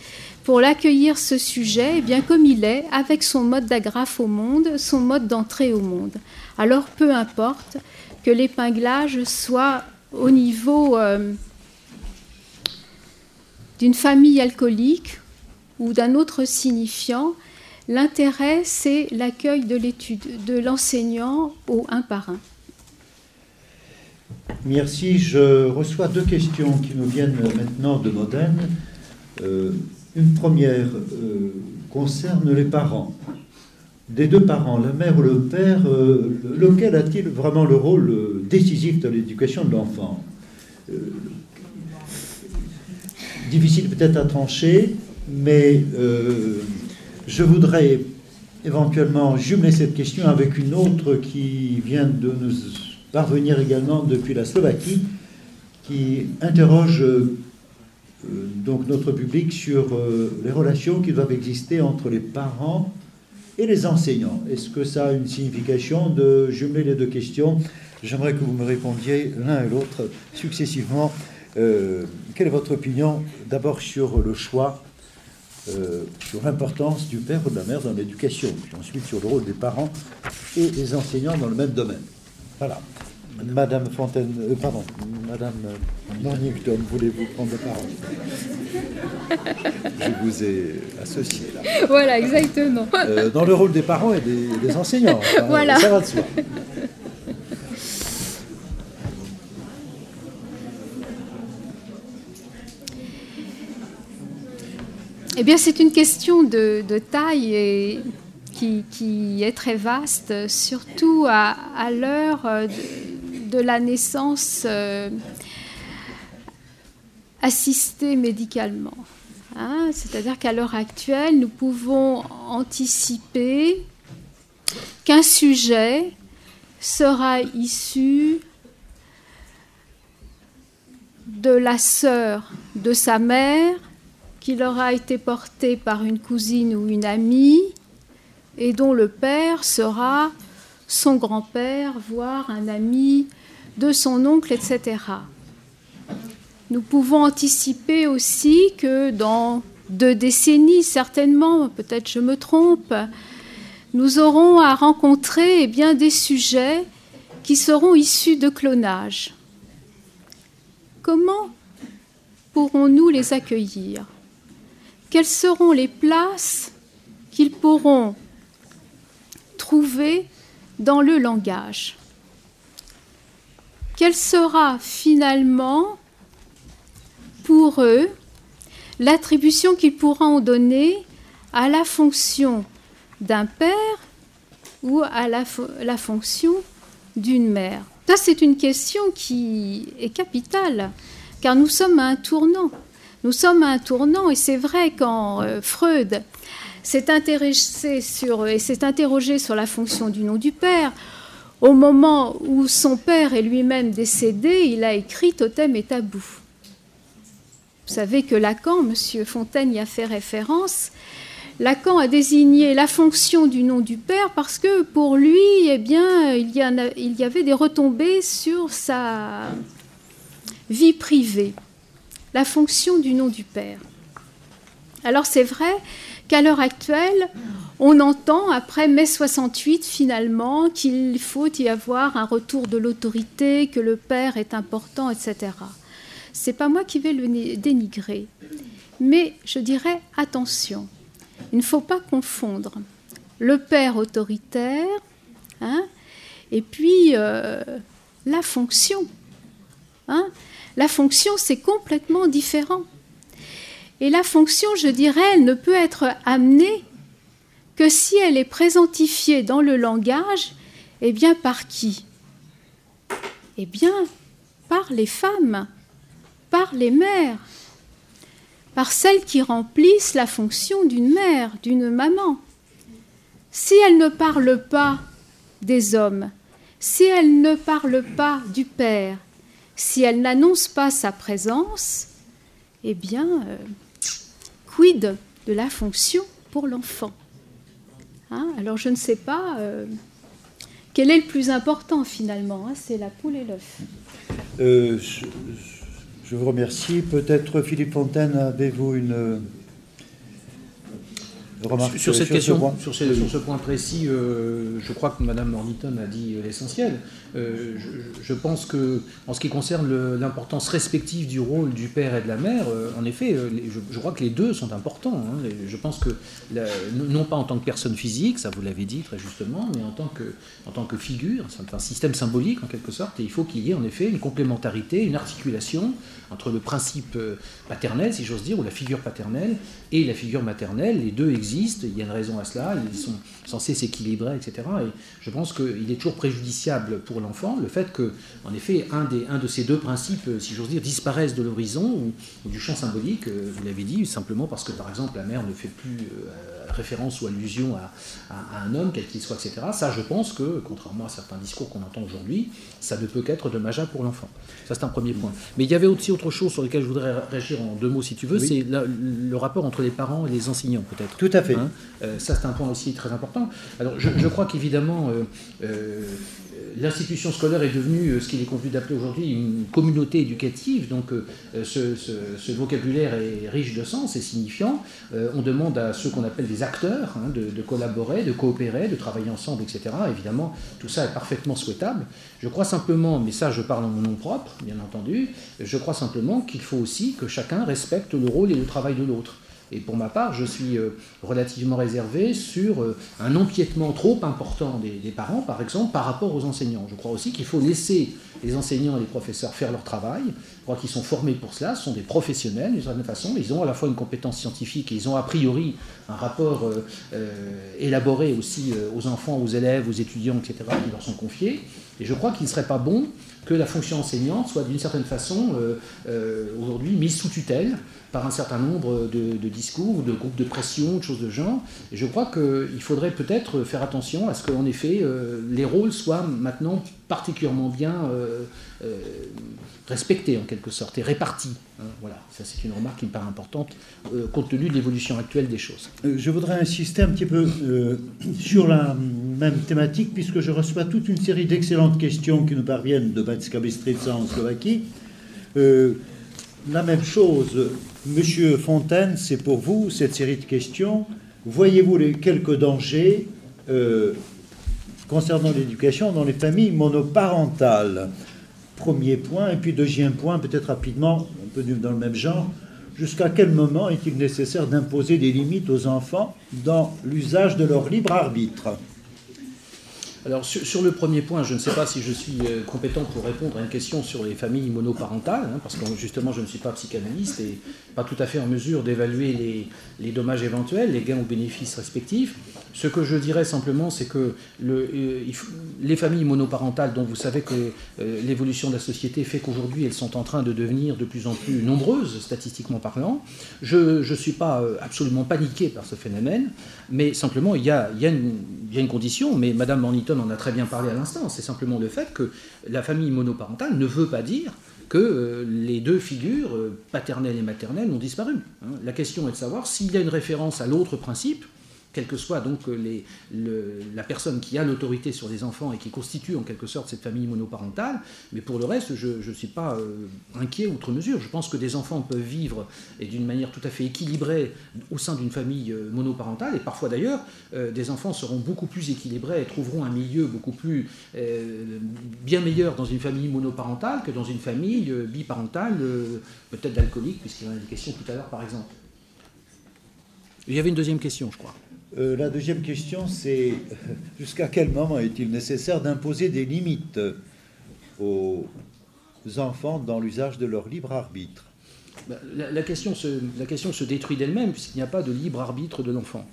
pour l'accueillir ce sujet, eh bien comme il est, avec son mode d'agrafe au monde, son mode d'entrée au monde. Alors peu importe que l'épinglage soit au niveau euh, d'une famille alcoolique ou d'un autre signifiant, l'intérêt c'est l'accueil de l'étude de l'enseignant au un par un. Merci. Je reçois deux questions qui nous viennent maintenant de Modène. Euh, une première euh, concerne les parents. Des deux parents, la mère ou le père, euh, lequel a-t-il vraiment le rôle décisif dans l'éducation de l'enfant Difficile peut-être à trancher, mais je voudrais éventuellement jumeler cette question avec une autre qui vient de nous parvenir également depuis la Slovaquie, qui interroge euh, donc notre public sur euh, les relations qui doivent exister entre les parents et les enseignants. Est-ce que ça a une signification de jumeler les deux questions? J'aimerais que vous me répondiez l'un et l'autre successivement. Euh, quelle est votre opinion d'abord sur le choix, sur l'importance du père ou de la mère dans l'éducation, puis ensuite sur le rôle des parents et des enseignants dans le même domaine? Voilà. Madame Fontaine, euh, pardon, Madame Mornington, voulez-vous prendre la parole Je vous ai associé là. Voilà, exactement. Euh, dans le rôle des parents et des, enseignants. voilà. Ça va de soi. Eh bien, c'est une question de, taille et qui, est très vaste, surtout à, l'heure de, la naissance assistée médicalement. Hein. C'est-à-dire qu'à l'heure actuelle, nous pouvons anticiper qu'un sujet sera issu de la sœur de sa mère, qui leur a été porté par une cousine ou une amie, et dont le père sera son grand-père, voire un ami de son oncle, etc. Nous pouvons anticiper aussi que dans deux décennies, certainement, peut-être je me trompe, nous aurons à rencontrer eh bien, des sujets qui seront issus de clonage. Comment pourrons-nous les accueillir? Quelles seront les places qu'ils pourront trouver dans le langage Quelle sera finalement pour eux l'attribution qu'ils pourront donner à la fonction d'un père ou à la, la fonction d'une mère? Ça, c'est une question qui est capitale, car nous sommes à un tournant. Nous sommes à un tournant, et c'est vrai quand euh, Freud s'est intéressé sur et s'est interrogé sur la fonction du nom du père, au moment où son père est lui-même décédé, il a écrit Totem et tabou. Vous savez que Lacan, M. Fontaine y a fait référence, Lacan a désigné la fonction du nom du père parce que pour lui, eh bien, il y, il y avait des retombées sur sa vie privée, la fonction du nom du père. Alors c'est vrai qu'à l'heure actuelle, on entend, après mai 68, finalement, qu'il faut y avoir un retour de l'autorité, que le père est important, etc. C'est pas moi qui vais le dénigrer. Mais je dirais attention. Il ne faut pas confondre le père autoritaire hein, et puis euh, la fonction. Hein. La fonction, c'est complètement différent. Et la fonction, je dirais, elle ne peut être amenée que si elle est présentifiée dans le langage, eh bien par qui? Eh bien par les femmes par les mères, par celles qui remplissent la fonction d'une mère, d'une maman. Si elles ne parlent pas des hommes, si elles ne parlent pas du Père, si elles n'annoncent pas sa présence, eh bien, euh, de la fonction pour l'enfant hein Alors je ne sais pas euh, quel est le plus important finalement, hein, c'est la poule et l'œuf. Euh, je vous remercie. Peut-être Philippe Fontaine, avez-vous une sur, cette question, sur, ce point précis, euh, je crois que Mme Mornington a dit l'essentiel. Euh, je, pense que, en ce qui concerne l'importance respective du rôle du père et de la mère, euh, en effet, euh, je, crois que les deux sont importants. Hein. Je pense que, non pas en tant que personne physique, ça vous l'avez dit très justement, mais en tant que, en tant que figure, c'est un système symbolique en quelque sorte, et il faut qu'il y ait en effet une complémentarité, une articulation entre le principe paternel, si j'ose dire, ou la figure paternelle, et la figure maternelle. Les deux existent, il y a une raison à cela, ils sont censés s'équilibrer, etc. Et je pense qu'il est toujours préjudiciable pour l'enfant le fait que, en effet, un, des, un de ces deux principes, si j'ose dire, disparaissent de l'horizon ou, du champ symbolique, euh, vous l'avez dit, simplement parce que, par exemple, la mère ne fait plus euh, référence ou allusion à, un homme, quel qu'il soit, etc. Ça, je pense que, contrairement à certains discours qu'on entend aujourd'hui, ça ne peut qu'être dommageable pour l'enfant. Ça, c'est un premier point. Mais il y avait aussi autre chose sur lequel je voudrais réagir en deux mots, si tu veux, c'est le rapport entre les parents et les enseignants, peut-être. Tout à fait. Hein euh, ça, c'est un point aussi très important. Alors, je, crois qu'évidemment, l'institution scolaire est devenue euh, ce qu'il est convenu d'appeler aujourd'hui une communauté éducative, donc euh, ce, vocabulaire est riche de sens et signifiant. Euh, on demande à ceux qu'on appelle des acteurs hein, de, collaborer, de coopérer, de travailler ensemble, etc. Évidemment, tout ça est parfaitement souhaitable. Je crois simplement, mais ça je parle en mon nom propre, bien entendu, je crois simplement qu'il faut aussi que chacun respecte le rôle et le travail de l'autre. Et pour ma part, je suis relativement réservé sur un empiètement trop important des, parents, par exemple, par rapport aux enseignants. Je crois aussi qu'il faut laisser les enseignants et les professeurs faire leur travail. Je crois qu'ils sont formés pour cela, ce sont des professionnels d'une certaine façon. Ils ont à la fois une compétence scientifique et ils ont a priori un rapport élaboré aussi aux enfants, aux élèves, aux étudiants, etc., qui leur sont confiés. Et je crois qu'il ne serait pas bon que la fonction enseignante soit d'une certaine façon euh, euh, aujourd'hui mise sous tutelle par un certain nombre de, discours, de groupes de pression, de choses de genre. Et je crois qu'il faudrait peut-être faire attention à ce qu'en effet euh, les rôles soient maintenant particulièrement bien respectés en quelque sorte et répartis. Hein. voilà, ça c'est une remarque qui me paraît importante compte tenu de l'évolution actuelle des choses. je voudrais insister un petit peu sur la même thématique puisque je reçois toute une série d'excellentes questions qui nous parviennent de Batska Bystrica en Slovaquie. Euh, la même chose, Monsieur Fontaine, c'est pour vous cette série de questions. Voyez-vous les, quelques dangers euh, concernant l'éducation dans les familles monoparentales Premier point. Et puis deuxième point, peut-être rapidement, un peu dans le même genre. Jusqu'à quel moment est-il nécessaire d'imposer des limites aux enfants dans l'usage de leur libre arbitre? Alors sur, le premier point, je ne sais pas si je suis euh, compétent pour répondre à une question sur les familles monoparentales, hein, parce que justement je ne suis pas psychanalyste et pas tout à fait en mesure d'évaluer les, dommages éventuels, les gains ou bénéfices respectifs. Ce que je dirais simplement, c'est que euh, les familles monoparentales, dont vous savez que euh, l'évolution de la société fait qu'aujourd'hui elles sont en train de devenir de plus en plus nombreuses, statistiquement parlant, je ne suis pas absolument paniqué par ce phénomène, mais simplement il y a, une, condition, mais Madame Morniton on en a très bien parlé à l'instant, c'est simplement le fait que la famille monoparentale ne veut pas dire que euh, les deux figures, euh, paternelle et maternelle, ont disparu. Hein. La question est de savoir s'il y a une référence à l'autre principe, quelle que soit donc les, la personne qui a l'autorité sur les enfants et qui constitue en quelque sorte cette famille monoparentale. Mais pour le reste, je ne suis pas euh, inquiet outre mesure. Je pense que des enfants peuvent vivre et d'une manière tout à fait équilibrée au sein d'une famille euh, monoparentale. Et parfois d'ailleurs, euh, des enfants seront beaucoup plus équilibrés et trouveront un milieu beaucoup plus bien meilleur dans une famille monoparentale que dans une famille biparentale, peut-être d'alcoolique, puisqu'il y en a des questions tout à l'heure par exemple. Il y avait une deuxième question, je crois. Euh, la deuxième question, c'est jusqu'à quel moment est-il nécessaire d'imposer des limites aux enfants dans l'usage de leur libre arbitre? Bah, la, question se, détruit d'elle-même puisqu'il n'y a pas de libre arbitre de l'enfant.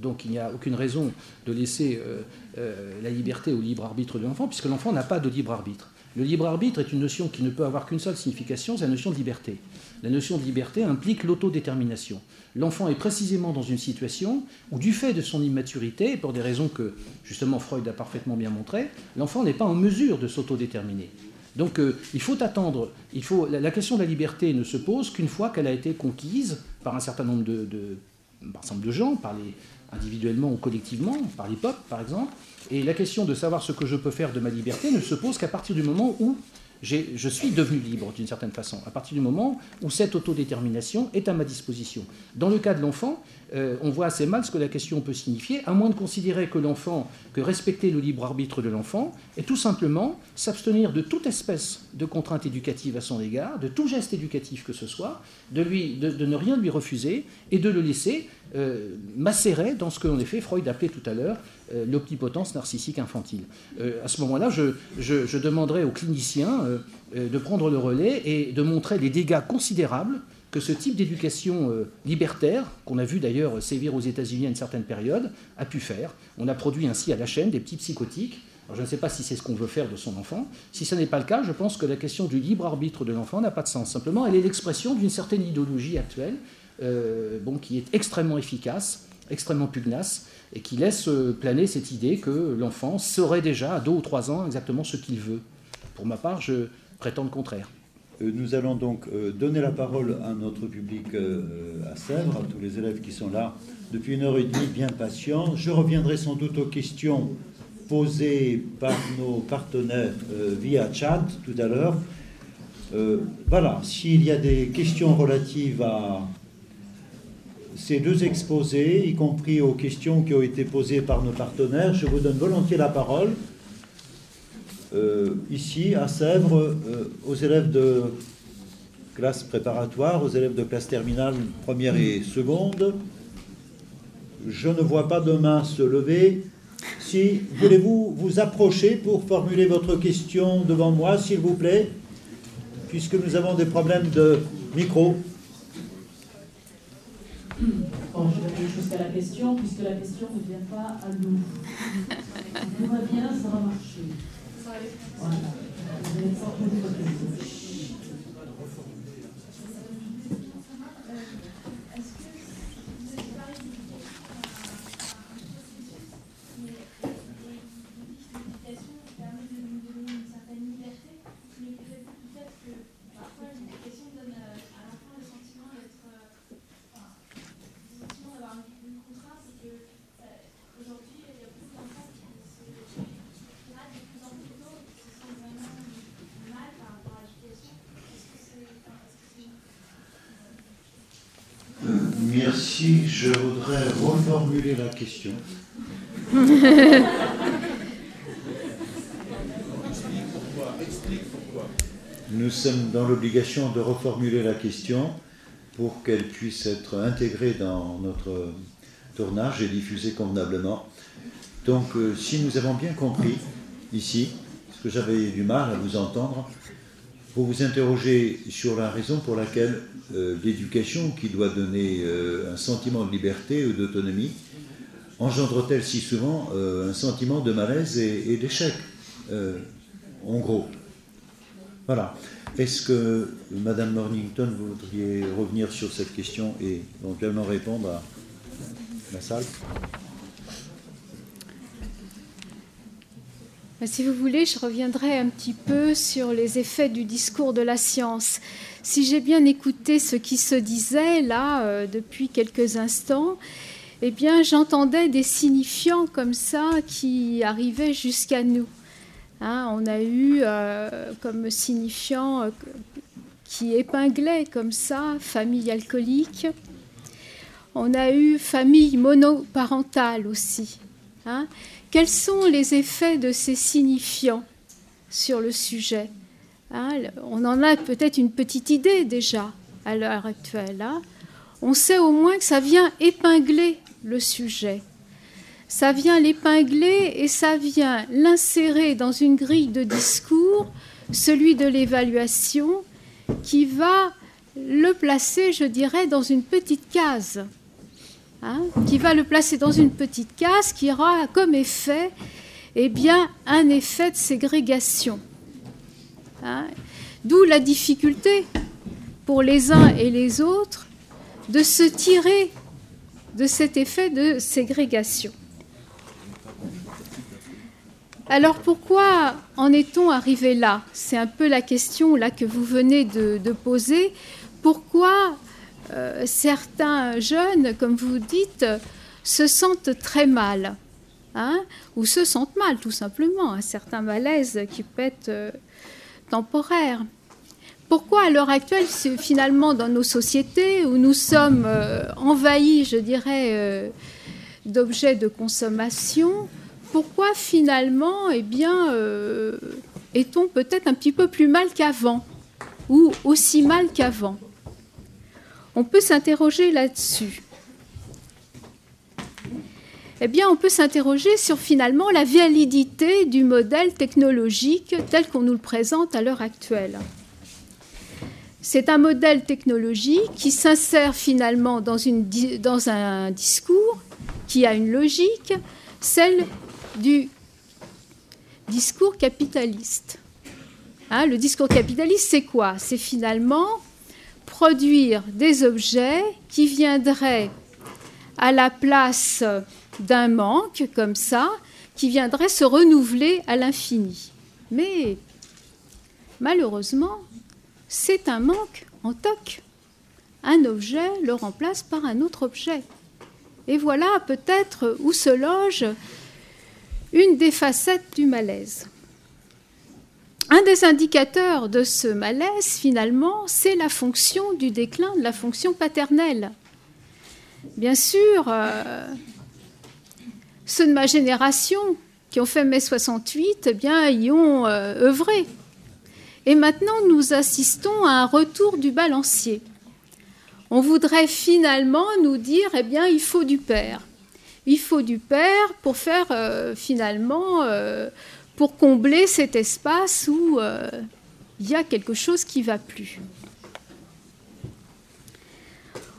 Donc il n'y a aucune raison de laisser euh, euh, la liberté au libre arbitre de l'enfant puisque l'enfant n'a pas de libre arbitre. Le libre arbitre est une notion qui ne peut avoir qu'une seule signification, c'est la notion de liberté. La notion de liberté implique l'autodétermination. L'enfant est précisément dans une situation où, du fait de son immaturité, et pour des raisons que justement Freud a parfaitement bien montrées, l'enfant n'est pas en mesure de s'autodéterminer. Donc euh, il faut attendre, il faut, la, question de la liberté ne se pose qu'une fois qu'elle a été conquise par un certain nombre de, de, de gens, par les, individuellement ou collectivement, par les peuples par exemple. Et la question de savoir ce que je peux faire de ma liberté ne se pose qu'à partir du moment où je suis devenu libre d'une certaine façon, à partir du moment où cette autodétermination est à ma disposition. Dans le cas de l'enfant, euh, on voit assez mal ce que la question peut signifier, à moins de considérer que l'enfant, que respecter le libre arbitre de l'enfant, est tout simplement s'abstenir de toute espèce de contrainte éducative à son égard, de tout geste éducatif que ce soit, de, ne rien lui refuser et de le laisser euh, macérer dans ce que, en effet, Freud appelait tout à l'heure euh, l'omnipotence narcissique infantile. à ce moment-là, je, je, demanderai aux cliniciens de prendre le relais et de montrer les dégâts considérables que ce type d'éducation euh, libertaire, qu'on a vu d'ailleurs sévir aux États-Unis à une certaine période, a pu faire. On a produit ainsi à la chaîne des petits psychotiques. je ne sais pas si c'est ce qu'on veut faire de son enfant. Si ce n'est pas le cas, je pense que la question du libre arbitre de l'enfant n'a pas de sens. Simplement, elle est l'expression d'une certaine idéologie actuelle, euh, bon, qui est extrêmement efficace, extrêmement pugnace, et qui laisse euh, planer cette idée que l'enfant saurait déjà à deux ou trois ans exactement ce qu'il veut. Pour ma part, je prétends le contraire. Euh, nous allons donc euh, donner la parole à notre public euh, à Sèvres, à tous les élèves qui sont là depuis une heure et demie, bien patients. Je reviendrai sans doute aux questions posées par nos partenaires via chat tout à l'heure. voilà, s'il y a des questions relatives à ces deux exposés, y compris aux questions qui ont été posées par nos partenaires, je vous donne volontiers la parole. Euh, ici à Sèvres euh, aux élèves de classe préparatoire, aux élèves de classe terminale première et seconde. Je ne vois pas de main se lever. Si voulez-vous vous approcher pour formuler votre question devant moi, s'il vous plaît, puisque nous avons des problèmes de micro. Bon, je vais aller jusqu'à la question, puisque la question ne vient pas à nous. Tout va bien, ça va marcher. Voilà. Vous allez sortir votre question. Merci. Je voudrais reformuler la question. Nous sommes dans l'obligation de reformuler la question pour qu'elle puisse être intégrée dans notre tournage et diffusée convenablement. Donc, euh, si nous avons bien compris ici, parce que j'avais du mal à vous entendre, vous vous interrogez sur la raison pour laquelle euh, l'éducation, qui doit donner euh, un sentiment de liberté ou d'autonomie, engendre-t-elle si souvent euh, un sentiment de malaise et, et d'échec En gros? Voilà. Est-ce que, Madame Mornington, vous voudriez revenir sur cette question et éventuellement répondre à la salle? Si vous voulez, je reviendrai un petit peu sur les effets du discours de la science. Si j'ai bien écouté ce qui se disait là euh, depuis quelques instants, eh bien, j'entendais des signifiants comme ça qui arrivaient jusqu'à nous. Hein, on a eu euh, comme signifiant euh, qui épinglait comme ça famille alcoolique. On a eu famille monoparentale aussi. Hein. Quels sont les effets de ces signifiants sur le sujet hein, On en a peut-être une petite idée déjà à l'heure actuelle. Hein. on sait au moins que ça vient épingler le sujet. Ça vient l'épingler et ça vient l'insérer dans une grille de discours, celui de l'évaluation, qui va le placer, je dirais, dans une petite case. Hein, qui va le placer dans une petite case qui aura comme effet eh bien, un effet de ségrégation. Hein. D'où la difficulté pour les uns et les autres de se tirer de cet effet de ségrégation. Alors pourquoi en est-on arrivé là? C'est un peu la question là que vous venez de, de poser. Pourquoi euh, certains jeunes, comme vous dites, se sentent très mal, hein, ou se sentent mal tout simplement, un certain malaise qui peut être euh, temporaire. Pourquoi à l'heure actuelle, finalement, dans nos sociétés où nous sommes euh, envahis, je dirais, d'objets de consommation, pourquoi finalement, eh bien, est-on peut-être un petit peu plus mal qu'avant, ou aussi mal qu'avant? On peut s'interroger là-dessus. Eh bien, on peut s'interroger sur finalement la validité du modèle technologique tel qu'on nous le présente à l'heure actuelle. C'est un modèle technologique qui s'insère finalement dans, un discours qui a une logique, celle du discours capitaliste. Hein, le discours capitaliste, c'est quoi? C'est finalement produire des objets qui viendraient à la place d'un manque comme ça, qui viendrait se renouveler à l'infini. Mais malheureusement, c'est un manque en toc. Un objet le remplace par un autre objet. Et voilà peut-être où se loge une des facettes du malaise. Un des indicateurs de ce malaise, finalement, c'est la fonction du déclin de la fonction paternelle. Bien sûr, euh, ceux de ma génération qui ont fait mai 68, eh bien, y ont euh, œuvré. Et maintenant, nous assistons à un retour du balancier. On voudrait finalement nous dire, eh bien, il faut du père. Il faut du père pour faire euh, finalement, pour combler cet espace où euh, il y a quelque chose qui va plus.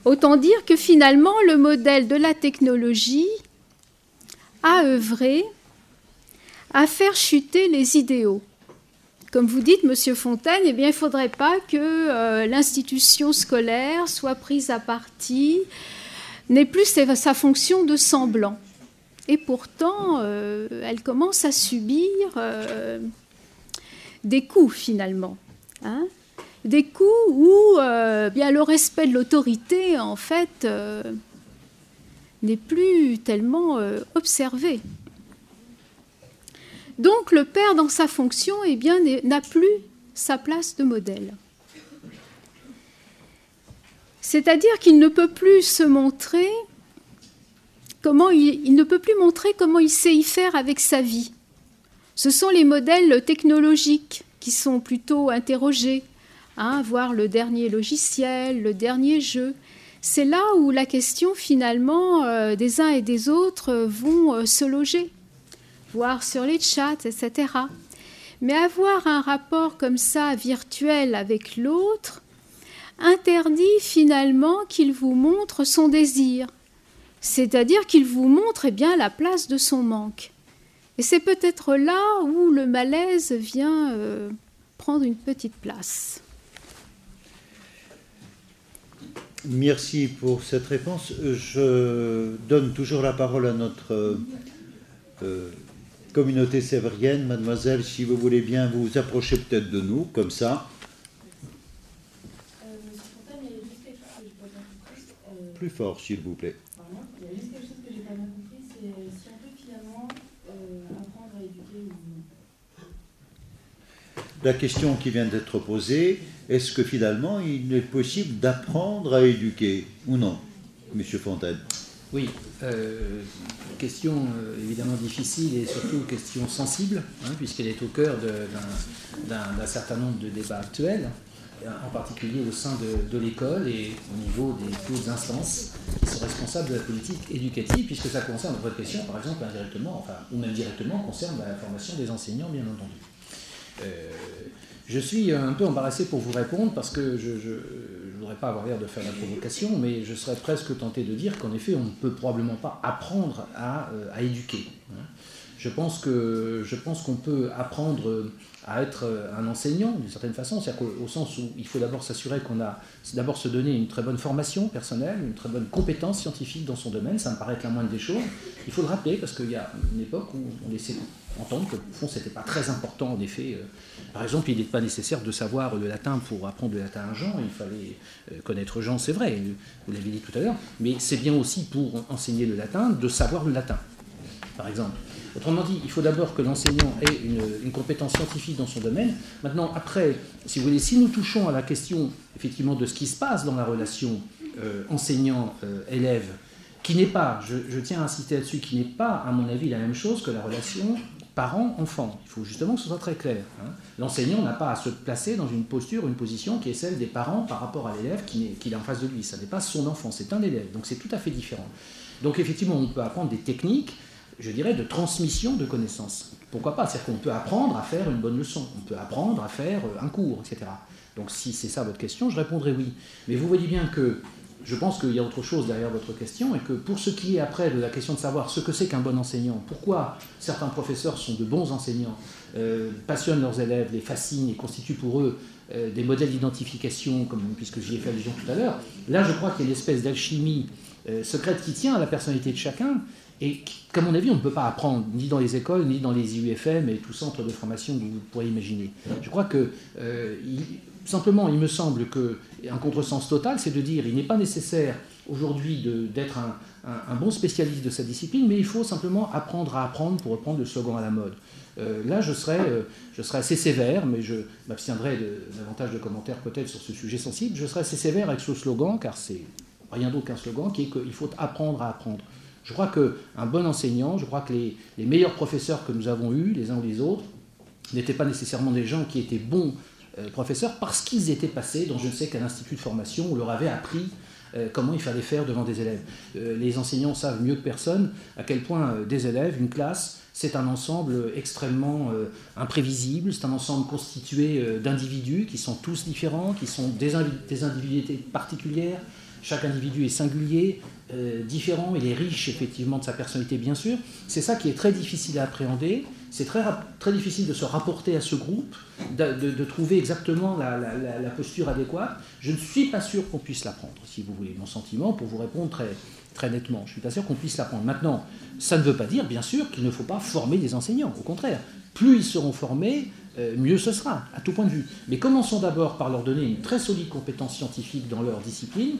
Autant dire que finalement, le modèle de la technologie a œuvré à faire chuter les idéaux. Comme vous dites, Monsieur Fontaine, eh bien, il ne faudrait pas que euh, l'institution scolaire soit prise à partie, n'ait plus sa fonction de semblant. Et pourtant, euh, elle commence à subir euh, des coups finalement. Hein des coups où euh, bien, le respect de l'autorité, en fait, n'est plus tellement observé. Donc le père, dans sa fonction, eh n'a plus sa place de modèle. C'est-à-dire qu'il ne peut plus se montrer comment il, ne peut plus montrer comment il sait y faire avec sa vie. Ce sont les modèles technologiques qui sont plutôt interrogés, hein, voir le dernier logiciel, le dernier jeu. C'est là où la question finalement euh, des uns et des autres vont euh, se loger, voir sur les chats, etc. Mais avoir un rapport comme ça virtuel avec l'autre interdit finalement qu'il vous montre son désir, c'est-à-dire qu'il vous montre eh bien la place de son manque. Et c'est peut-être là où le malaise vient euh, prendre une petite place. Merci pour cette réponse. Je donne toujours la parole à notre euh, communauté sévérienne. Mademoiselle, si vous voulez bien vous approcher peut-être de nous, comme ça. Plus fort, s'il vous plaît. Il y a juste quelque chose que j'ai pas bien compris, c'est si on peut finalement euh, apprendre à éduquer ou La question qui vient d'être posée, est-ce que finalement il est possible d'apprendre à éduquer ou non, Monsieur Fontaine? Oui, euh, question euh, évidemment difficile et surtout question sensible, hein, puisqu'elle est au cœur d'un certain nombre de débats actuels, en particulier au sein de, l'école et au niveau des hautes instances qui sont responsables de la politique éducative, puisque ça concerne votre question, par exemple, indirectement, ou même directement, concerne la formation des enseignants, bien entendu. Euh, je suis un peu embarrassé pour vous répondre parce que je ne voudrais pas avoir l'air de faire la provocation, mais je serais presque tenté de dire qu'en effet, on ne peut probablement pas apprendre à, euh, éduquer. Hein. Je pense qu'on peut apprendre à être un enseignant d'une certaine façon, c'est-à-dire au sens où il faut d'abord s'assurer qu'on a d'abord se donner une très bonne formation personnelle, une très bonne compétence scientifique dans son domaine, ça me paraît être la moindre des choses. Il faut le rappeler parce qu'il y a une époque où on laissait entendre que au fond c'était pas très important en effet. Par exemple, il n'est pas nécessaire de savoir le latin pour apprendre le latin à Jean, il fallait connaître Jean, c'est vrai, vous l'avez dit tout à l'heure, mais c'est bien aussi pour enseigner le latin de savoir le latin, par exemple. Autrement dit, il faut d'abord que l'enseignant ait une, compétence scientifique dans son domaine. Maintenant, après, si vous voulez, si nous touchons à la question effectivement de ce qui se passe dans la relation euh, enseignant-élève, qui n'est pas, je, tiens à insister là-dessus, qui n'est pas, à mon avis, la même chose que la relation parent-enfant. Il faut justement que ce soit très clair. Hein. L'enseignant n'a pas à se placer dans une posture, une position qui est celle des parents par rapport à l'élève qu'il qui est en face de lui. Ça n'est pas son enfant, c'est un élève. Donc c'est tout à fait différent. Donc effectivement, on peut apprendre des techniques je dirais, de transmission de connaissances. Pourquoi pas? C'est-à-dire qu'on peut apprendre à faire une bonne leçon, on peut apprendre à faire un cours, etc. Donc si c'est ça votre question, je répondrai oui. Mais vous voyez bien que je pense qu'il y a autre chose derrière votre question et que pour ce qui est après de la question de savoir ce que c'est qu'un bon enseignant, pourquoi certains professeurs sont de bons enseignants, euh, passionnent leurs élèves, les fascinent et constituent pour eux euh, des modèles d'identification, comme puisque j'y ai fait allusion tout à l'heure, là je crois qu'il y a une espèce d'alchimie euh, secrète qui tient à la personnalité de chacun et qu'à mon avis, on ne peut pas apprendre, ni dans les écoles, ni dans les IUFM et tout centre de formation que vous pourrez imaginer. Je crois que, euh, simplement, il me semble qu'un contresens total, c'est de dire il n'est pas nécessaire aujourd'hui d'être un, bon spécialiste de sa discipline, mais il faut simplement apprendre à apprendre pour reprendre le slogan à la mode. Euh, là, je serais, euh, je serais assez sévère, mais je m'abstiendrai davantage de commentaires peut-être sur ce sujet sensible. Je serais assez sévère avec ce slogan, car c'est rien d'autre qu'un slogan, qui est qu'il faut apprendre à apprendre. Je crois qu'un bon enseignant, je crois que les, meilleurs professeurs que nous avons eus, les uns ou les autres, n'étaient pas nécessairement des gens qui étaient bons euh, professeurs parce qu'ils étaient passés dans je ne sais quel institut de formation, on leur avait appris euh, comment il fallait faire devant des élèves. Euh, les enseignants savent mieux que personne à quel point des élèves, une classe, c'est un ensemble extrêmement imprévisible, c'est un ensemble constitué d'individus qui sont tous différents, qui sont des, des individualités particulières, chaque individu est singulier, différent, il est riche effectivement de sa personnalité bien sûr. C'est ça qui est très difficile à appréhender c'est très, très difficile de se rapporter à ce groupe, de, trouver exactement la, posture adéquate. Je ne suis pas sûr qu'on puisse l'apprendre, si vous voulez mon sentiment, pour vous répondre très, très nettement. Je ne suis pas sûr qu'on puisse l'apprendre. Maintenant, ça ne veut pas dire, bien sûr, qu'il ne faut pas former des enseignants. Au contraire, plus ils seront formés, euh, mieux ce sera, à tout point de vue. Mais commençons d'abord par leur donner une très solide compétence scientifique dans leur discipline,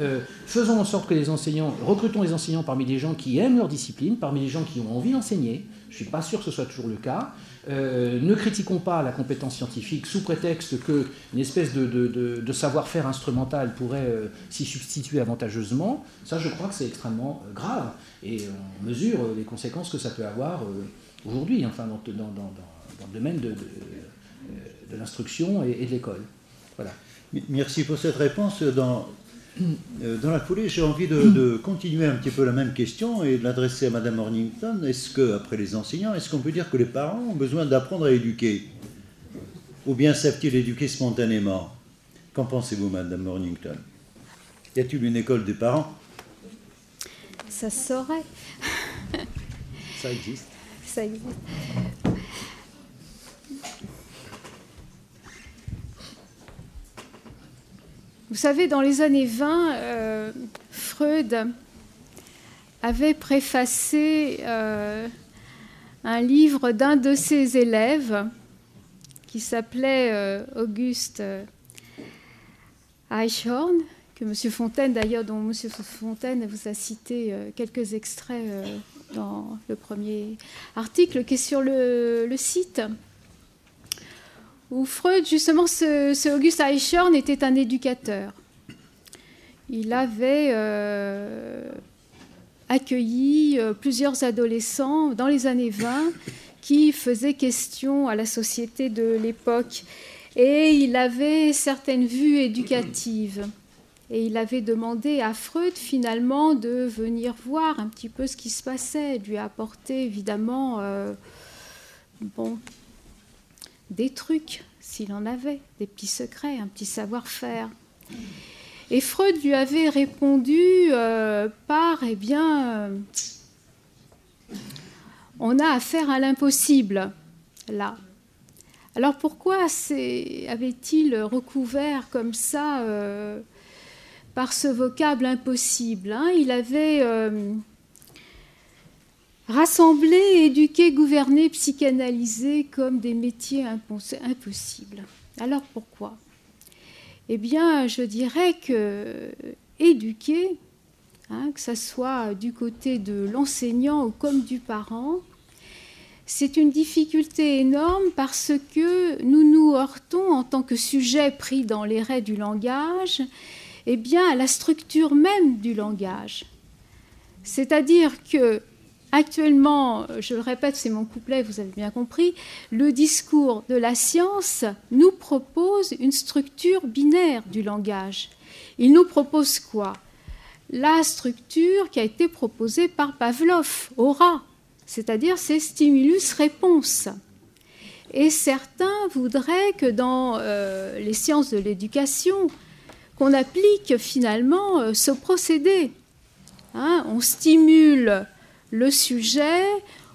euh, faisons en sorte que les enseignants, recrutons les enseignants parmi des gens qui aiment leur discipline, parmi les gens qui ont envie d'enseigner. Je ne suis pas sûr que ce soit toujours le cas. Euh, ne critiquons pas la compétence scientifique sous prétexte qu'une espèce de, savoir-faire instrumental pourrait euh, s'y substituer avantageusement. Ça, je crois que c'est extrêmement grave. Et on mesure les conséquences que ça peut avoir aujourd'hui, enfin, dans, le domaine de, l'instruction et, de l'école. Voilà. Merci pour cette réponse. Dans la foulée, j'ai envie de, continuer un petit peu la même question et de l'adresser à Madame Ornington. Est-ce que, après les enseignants, est-ce qu'on peut dire que les parents ont besoin d'apprendre à éduquer? Ou bien savent-ils éduquer spontanément? Qu'en pensez-vous, Madame Mornington Y a-t-il une école des parents? Ça saurait. Ça existe. Ça existe. Vous savez, dans les années 20, euh, Freud avait préfacé euh, un livre d'un de ses élèves qui s'appelait euh, Auguste Eichhorn, que M. Fontaine, d'ailleurs, dont M. Fontaine vous a cité quelques extraits dans le premier article qui est sur le site où Freud, justement, ce, Auguste Eichhorn était un éducateur. Il avait euh, accueilli euh, plusieurs adolescents dans les années 20 qui faisaient question à la société de l'époque. Et il avait certaines vues éducatives. Et il avait demandé à Freud finalement de venir voir un petit peu ce qui se passait, lui apporter évidemment euh, bon, des trucs, s'il en avait, des petits secrets, un petit savoir-faire. Et Freud lui avait répondu euh, par, eh bien, euh, on a affaire à l'impossible, là. Alors pourquoi avait-il recouvert comme ça euh, par ce vocable impossible hein? Il avait Rassembler, éduquer, gouverner, psychanalyser comme des métiers impossibles. Alors pourquoi? Eh bien, je dirais que éduquer, hein, que ce soit du côté de l'enseignant ou comme du parent, c'est une difficulté énorme parce que nous nous heurtons en tant que sujet pris dans les raies du langage, eh bien, à la structure même du langage. C'est-à-dire que Actuellement, je le répète, c'est mon couplet, vous avez bien compris, le discours de la science nous propose une structure binaire du langage. Il nous propose quoi? La structure qui a été proposée par Pavlov au rat, c'est-à-dire ces stimulus-réponses. Et certains voudraient que dans euh, les sciences de l'éducation, qu'on applique finalement euh, ce procédé. Hein, on stimule le sujet,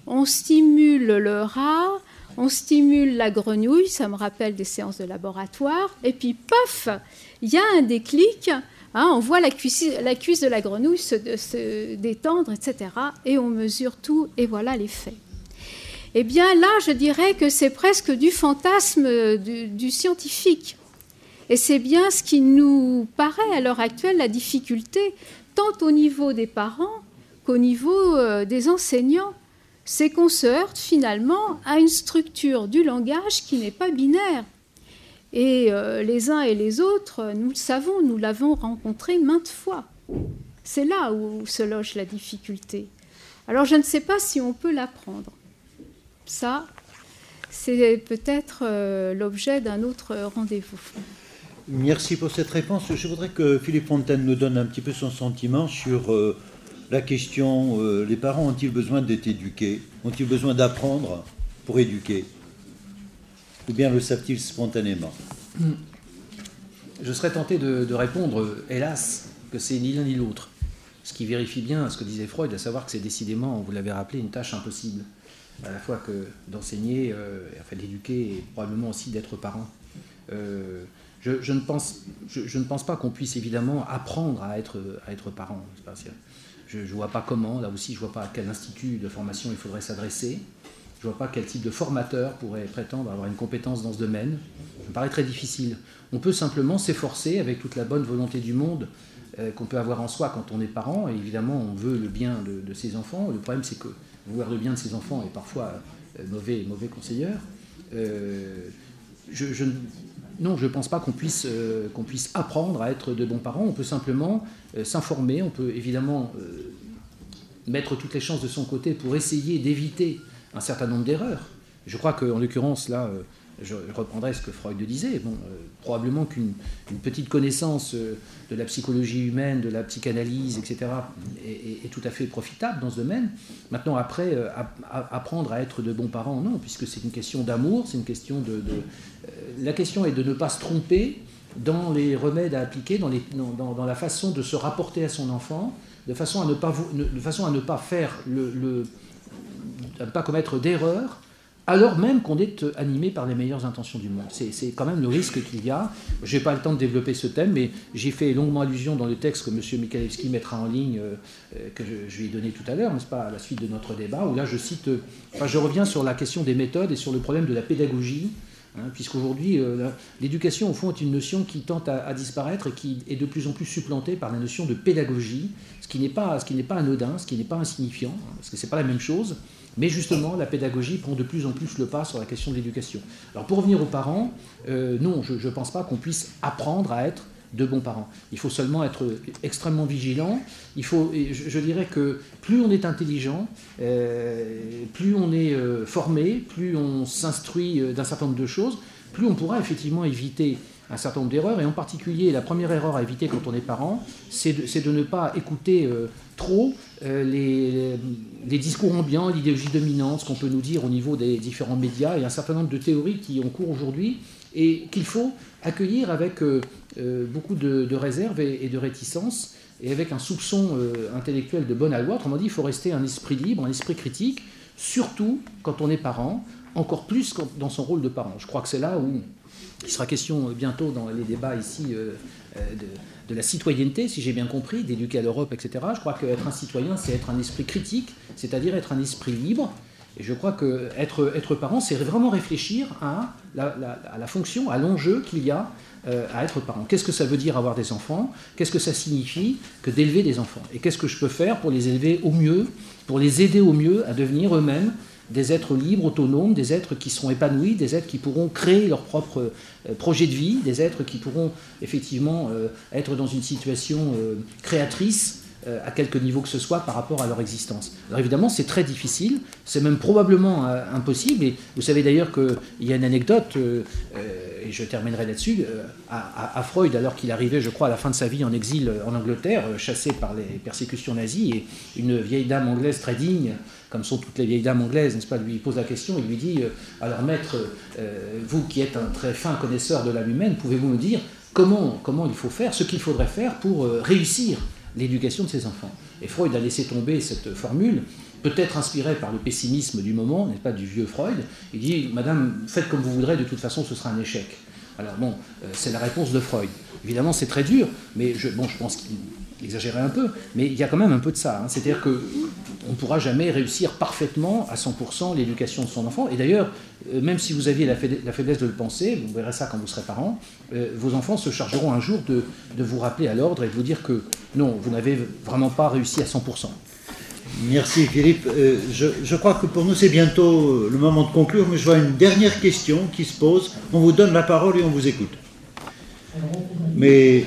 on stimule le rat, on stimule la grenouille, ça me rappelle des séances de laboratoire, et puis paf, il y a un déclic, hein, on voit la cuisse, de la grenouille se, détendre, etc. Et on mesure tout, et voilà l'effet. Eh bien là, je dirais que c'est presque du fantasme du scientifique. Et c'est bien ce qui nous paraît à l'heure actuelle la difficulté, tant au niveau des parents qu'au niveau euh, des enseignants, c'est qu'on se heurte finalement à une structure du langage qui n'est pas binaire. Et euh, les uns et les autres, nous le savons, nous l'avons rencontré maintes fois. C'est là où se loge la difficulté. Alors je ne sais pas si on peut l'apprendre. Ça, c'est peut-être euh, l'objet d'un autre rendez-vous. Merci pour cette réponse. Je voudrais que Philippe Fontaine nous donne un petit peu son sentiment sur euh, la question euh, les parents ont-ils besoin d'être éduqués? Ont-ils besoin d'apprendre pour éduquer? Ou bien le savent-ils spontanément? Je serais tenté de, répondre, hélas, que c'est ni l'un ni l'autre. Ce qui vérifie bien ce que disait Freud, à savoir que c'est décidément, vous l'avez rappelé, une tâche impossible. À la fois que d'enseigner, euh, enfin d'éduquer et probablement aussi d'être parent. Euh, je, je ne pense, je, je ne pense pas qu'on puisse évidemment apprendre à être, à être parent. Je ne vois pas comment, là aussi je ne vois pas à quel institut de formation il faudrait s'adresser. Je ne vois pas quel type de formateur pourrait prétendre avoir une compétence dans ce domaine. Ça me paraît très difficile. On peut simplement s'efforcer, avec toute la bonne volonté du monde euh, qu'on peut avoir en soi quand on est parent, et évidemment on veut le bien de, de ses enfants. Le problème c'est que vouloir le bien de ses enfants est parfois euh, mauvais, mauvais conseilleur. Euh, je, non, je ne pense pas qu'on puisse, euh, puisse apprendre à être de bons parents. On peut simplement euh, s'informer, on peut évidemment euh, mettre toutes les chances de son côté pour essayer d'éviter un certain nombre d'erreurs. Je crois qu'en l'occurrence, là, je reprendrai ce que Freud disait. Bon, euh, probablement qu'une une petite connaissance euh, de la psychologie humaine, de la psychanalyse, etc., est, tout à fait profitable dans ce domaine. Maintenant, après, euh, apprendre à être de bons parents, non, puisque c'est une question d'amour, c'est une question de. la question est de ne pas se tromper dans les remèdes à appliquer, dans, la façon de se rapporter à son enfant, de façon à ne pas, faire à ne pas commettre d'erreurs, alors même qu'on est euh, animé par les meilleures intentions du monde. C'est quand même le risque qu'il y a. Je n'ai pas le temps de développer ce thème, mais j'y fait longuement allusion dans le texte que M. Mikhailevski mettra en ligne, euh, euh, que je, lui ai donné tout à l'heure, n'est-ce pas, à la suite de notre débat, où là je cite, enfin je reviens sur la question des méthodes et sur le problème de la pédagogie. hein, Puisqu'aujourd'hui, l'éducation, au fond, est une notion qui tente à, disparaître et qui est de plus en plus supplantée par la notion de pédagogie, ce qui n'est pas, ce qui n'est pas anodin, ce qui n'est pas insignifiant, hein, parce que c'est pas la même chose. Mais justement, la pédagogie prend de plus en plus le pas sur la question de l'éducation. Alors pour revenir aux parents, euh, non, je ne pense pas qu'on puisse apprendre à être de bons parents. Il faut seulement être extrêmement vigilant. Il faut, je, dirais que plus on est intelligent, euh, plus on est euh, formé, plus on s'instruit d'un certain nombre de choses, plus on pourra effectivement éviter un certain nombre d'erreurs. Et en particulier, la première erreur à éviter quand on est parent, c'est de, ne pas écouter euh, trop euh, les, discours ambiants, l'idéologie dominante, ce qu'on peut nous dire au niveau des différents médias, et un certain nombre de théories qui ont cours aujourd'hui et qu'il faut accueillir avec euh, beaucoup de, de réserve et, de réticence et avec un soupçon intellectuel de bonne aloi. Autrement dit, il faut rester un esprit libre, un esprit critique, surtout quand on est parent, encore plus dans son rôle de parent. Je crois que c'est là où il sera question euh, bientôt dans les débats ici euh, euh, de, la citoyenneté, si j'ai bien compris, d'éduquer à l'Europe, etc. Je crois qu'être un citoyen, c'est être un esprit critique, c'est-à-dire être un esprit libre. Et je crois que être, parent, c'est vraiment réfléchir à la, fonction, à l'enjeu qu'il y a à être parent. Qu'est-ce que ça veut dire avoir des enfants? Qu'est-ce que ça signifie que d'élever des enfants? Et qu'est-ce que je peux faire pour les élever au mieux, pour les aider au mieux à devenir eux-mêmes des êtres libres, autonomes, des êtres qui sont épanouis, des êtres qui pourront créer leur propre euh, projet de vie, des êtres qui pourront effectivement euh, être dans une situation euh, créatrice à quelque niveau que ce soit par rapport à leur existence. Alors évidemment, c'est très difficile, c'est même probablement impossible. Et vous savez d'ailleurs qu'il y a une anecdote, et je terminerai là-dessus, à, Freud, alors qu'il arrivait, je crois, à la fin de sa vie en exil en Angleterre, chassé par les persécutions nazies, et une vieille dame anglaise très digne, comme sont toutes les vieilles dames anglaises, n'est-ce pas, lui pose la question, il lui dit, euh, alors maître, euh, vous qui êtes un très fin connaisseur de l'âme humaine, pouvez-vous me dire comment, il faut faire, ce qu'il faudrait faire pour euh, réussir l'éducation de ses enfants? Et Freud a laissé tomber cette formule, peut-être inspirée par le pessimisme du moment, n'est-ce pas, du vieux Freud. Il dit, Madame, faites comme vous voudrez, de toute façon, ce sera un échec. Alors bon, c'est la réponse de Freud. Évidemment, c'est très dur, mais bon, je pense qu'il exagérait un peu, mais il y a quand même un peu de ça. hein. C'est-à-dire que on ne pourra jamais réussir parfaitement à 100% l'éducation de son enfant. Et d'ailleurs, euh, même si vous aviez la, faiblesse de le penser, vous verrez ça quand vous serez parent, euh, vos enfants se chargeront un jour de, de vous rappeler à l'ordre et de vous dire que non, vous n'avez vraiment pas réussi à 100%. Merci Philippe. Euh, je, je crois que pour nous c'est bientôt le moment de conclure, mais je vois une dernière question qui se pose. On vous donne la parole et on vous écoute. Mais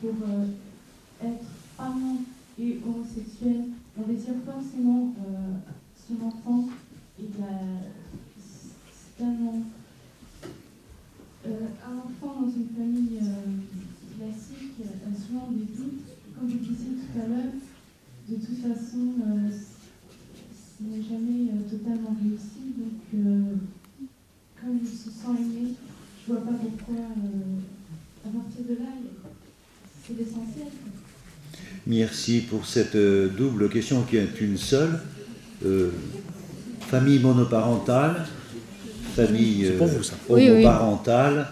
pour euh, être parent et homosexuel, on désire forcément euh, son enfant et la- c'est tellement. Euh, un enfant dans une famille classique a souvent des doutes. Comme je disais tout à l'heure, de toute façon, ce n'est jamais totalement réussi. Donc, comme il se sent aimé, je vois pas pourquoi, à partir de là, c'est l'essentiel. merci pour cette euh, double question qui est une seule. Euh, famille monoparentale, famille euh, vous, ça. Oui, oui. homoparentale.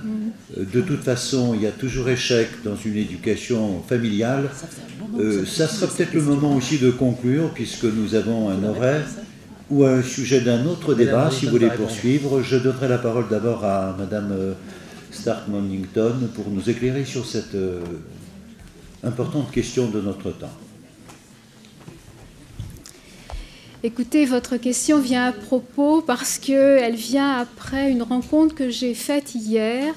Euh, De toute façon, il y a toujours échec dans une éducation familiale. Euh, ça sera peut-être le moment aussi de conclure, puisque nous avons un horaire ou un sujet d'un autre débat. Si vous voulez poursuivre, je donnerai la parole d'abord à Madame euh, Stark-Monington pour nous éclairer sur cette euh, importante question de notre temps. Écoutez, votre question vient à propos parce qu'elle vient après une rencontre que j'ai faite hier.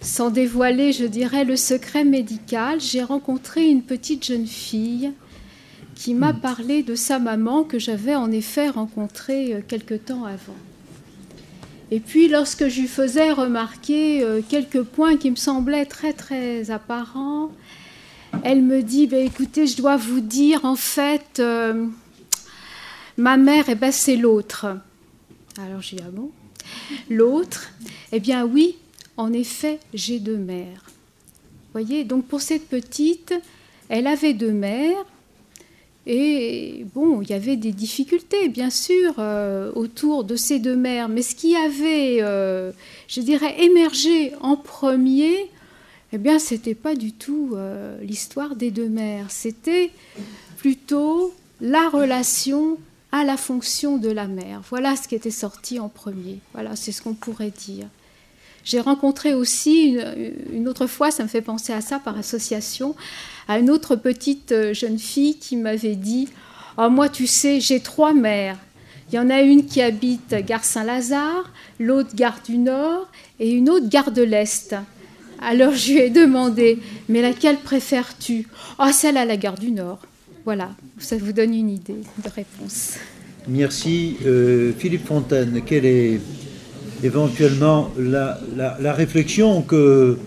Sans dévoiler, je dirais, le secret médical, j'ai rencontré une petite jeune fille qui m'a parlé de sa maman que j'avais en effet rencontrée euh, quelque temps avant. Et puis, lorsque je lui faisais remarquer euh, quelques points qui me semblaient très très apparents, elle me dit, ben, écoutez, je dois vous dire, en fait, euh, ma mère, eh ben, c'est l'autre. Alors j'ai dit, ah bon? L'autre? Eh bien oui, en effet, j'ai deux mères. voyez, donc pour cette petite, elle avait deux mères. Et bon, il y avait des difficultés, bien sûr, euh, autour de ces deux mères. Mais ce qui avait, euh, je dirais, émergé en premier, eh bien, c'était pas du tout euh, l'histoire des deux mères. C'était plutôt la relation à la fonction de la mère. Voilà ce qui était sorti en premier. Voilà, c'est ce qu'on pourrait dire. J'ai rencontré aussi une, une, autre fois, ça me fait penser à ça par association, à une autre petite euh, jeune fille qui m'avait dit oh, Moi, tu sais, j'ai trois mères. Il y en a une qui habite Gare Saint-Lazare, l'autre Gare du Nord et une autre Gare de l'Est. Alors je lui ai demandé Mais laquelle préfères-tu Ah, oh, celle à la Gare du Nord. Voilà, ça vous donne une idée de réponse. Merci. Euh, Philippe Fontaine, quelle est éventuellement la, la, la réflexion que,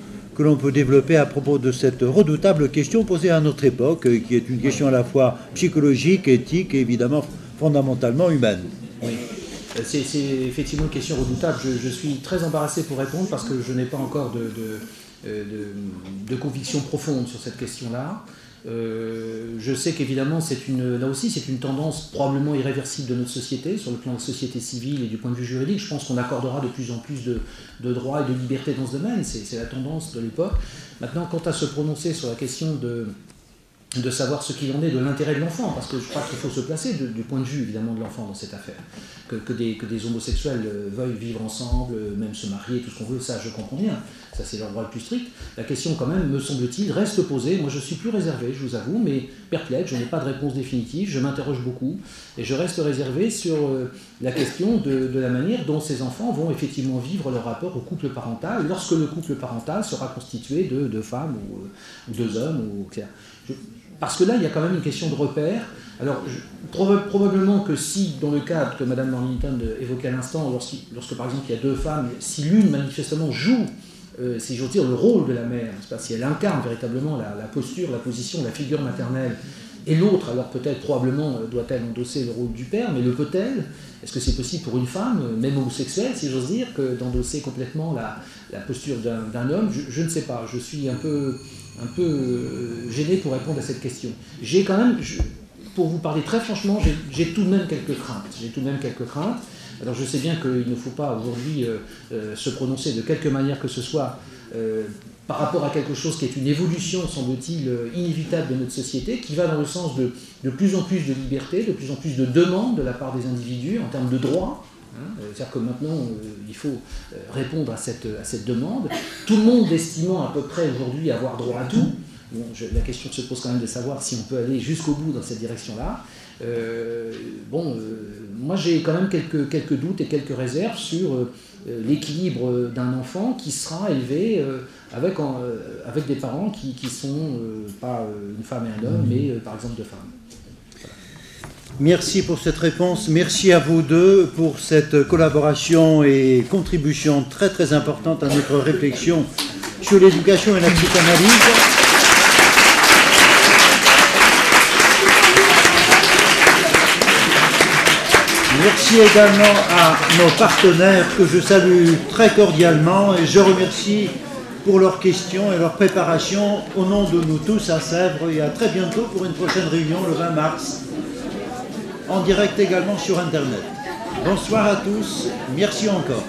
que l'on peut développer à propos de cette redoutable question posée à notre époque, qui est une question à la fois psychologique, éthique et évidemment fondamentalement humaine Oui. C'est effectivement une question redoutable. Je, suis très embarrassé pour répondre parce que je n'ai pas encore de, de, de, de, conviction profonde sur cette question-là. Euh, je sais qu'évidemment, c'est une, là aussi, c'est une tendance probablement irréversible de notre société, sur le plan de la société civile et du point de vue juridique. Je pense qu'on accordera de plus en plus de, de droits et de libertés dans ce domaine. C'est la tendance de l'époque. Maintenant, quant à se prononcer sur la question de, de savoir ce qu'il en est de l'intérêt de l'enfant, parce que je crois qu'il faut se placer du point de vue évidemment de l'enfant dans cette affaire. Que, des, homosexuels veuillent vivre ensemble, même se marier, tout ce qu'on veut, ça je comprends bien, ça c'est leur droit le plus strict. La question quand même, me semble-t-il, reste posée. Moi je suis plus réservé, je vous avoue, mais perplexe, je n'ai pas de réponse définitive, je m'interroge beaucoup, et je reste réservé sur la question de, la manière dont ces enfants vont effectivement vivre leur rapport au couple parental, lorsque le couple parental sera constitué de deux femmes ou, deux hommes, ou je, parce que là, il y a quand même une question de repère. Alors, probablement que si, dans le cadre que Mme Mornington évoquait à l'instant, lorsqu lorsque par exemple il y a deux femmes, si l'une manifestement joue, euh, si j'ose dire, le rôle de la mère, si elle incarne véritablement la, posture, la position, la figure maternelle, et l'autre, alors peut-être probablement doit-elle endosser le rôle du père, mais le peut-elle? Est-ce que c'est possible pour une femme, même homosexuelle, si j'ose dire, d'endosser complètement la, posture d'un homme? Je, ne sais pas, je suis un peu un peu gêné pour répondre à cette question. J'ai quand même, pour vous parler très franchement, j'ai tout de même quelques craintes. J'ai tout de même quelques craintes. Alors je sais bien qu'il ne faut pas aujourd'hui euh, euh, se prononcer de quelque manière que ce soit euh, par rapport à quelque chose qui est une évolution, semble-t-il, inévitable de notre société, qui va dans le sens de, de plus en plus de liberté, de plus en plus de demandes de la part des individus en termes de droits. C'est-à-dire que maintenant, euh, il faut répondre à cette, à cette demande. Tout le monde estimant à peu près aujourd'hui avoir droit à tout, bon, la question se pose quand même de savoir si on peut aller jusqu'au bout dans cette direction-là. bon, moi j'ai quand même quelques, quelques doutes et quelques réserves sur l'équilibre d'un enfant qui sera élevé avec, avec des parents qui ne sont pas une femme et un homme, mais par exemple deux femmes. Merci pour cette réponse. Merci à vous deux pour cette collaboration et contribution très très importante à notre réflexion sur l'éducation et la psychanalyse. Merci également à nos partenaires que je salue très cordialement et je remercie pour leurs questions et leur préparation au nom de nous tous à Sèvres et à très bientôt pour une prochaine réunion le 20 mars en direct également sur Internet. Bonsoir à tous, merci encore.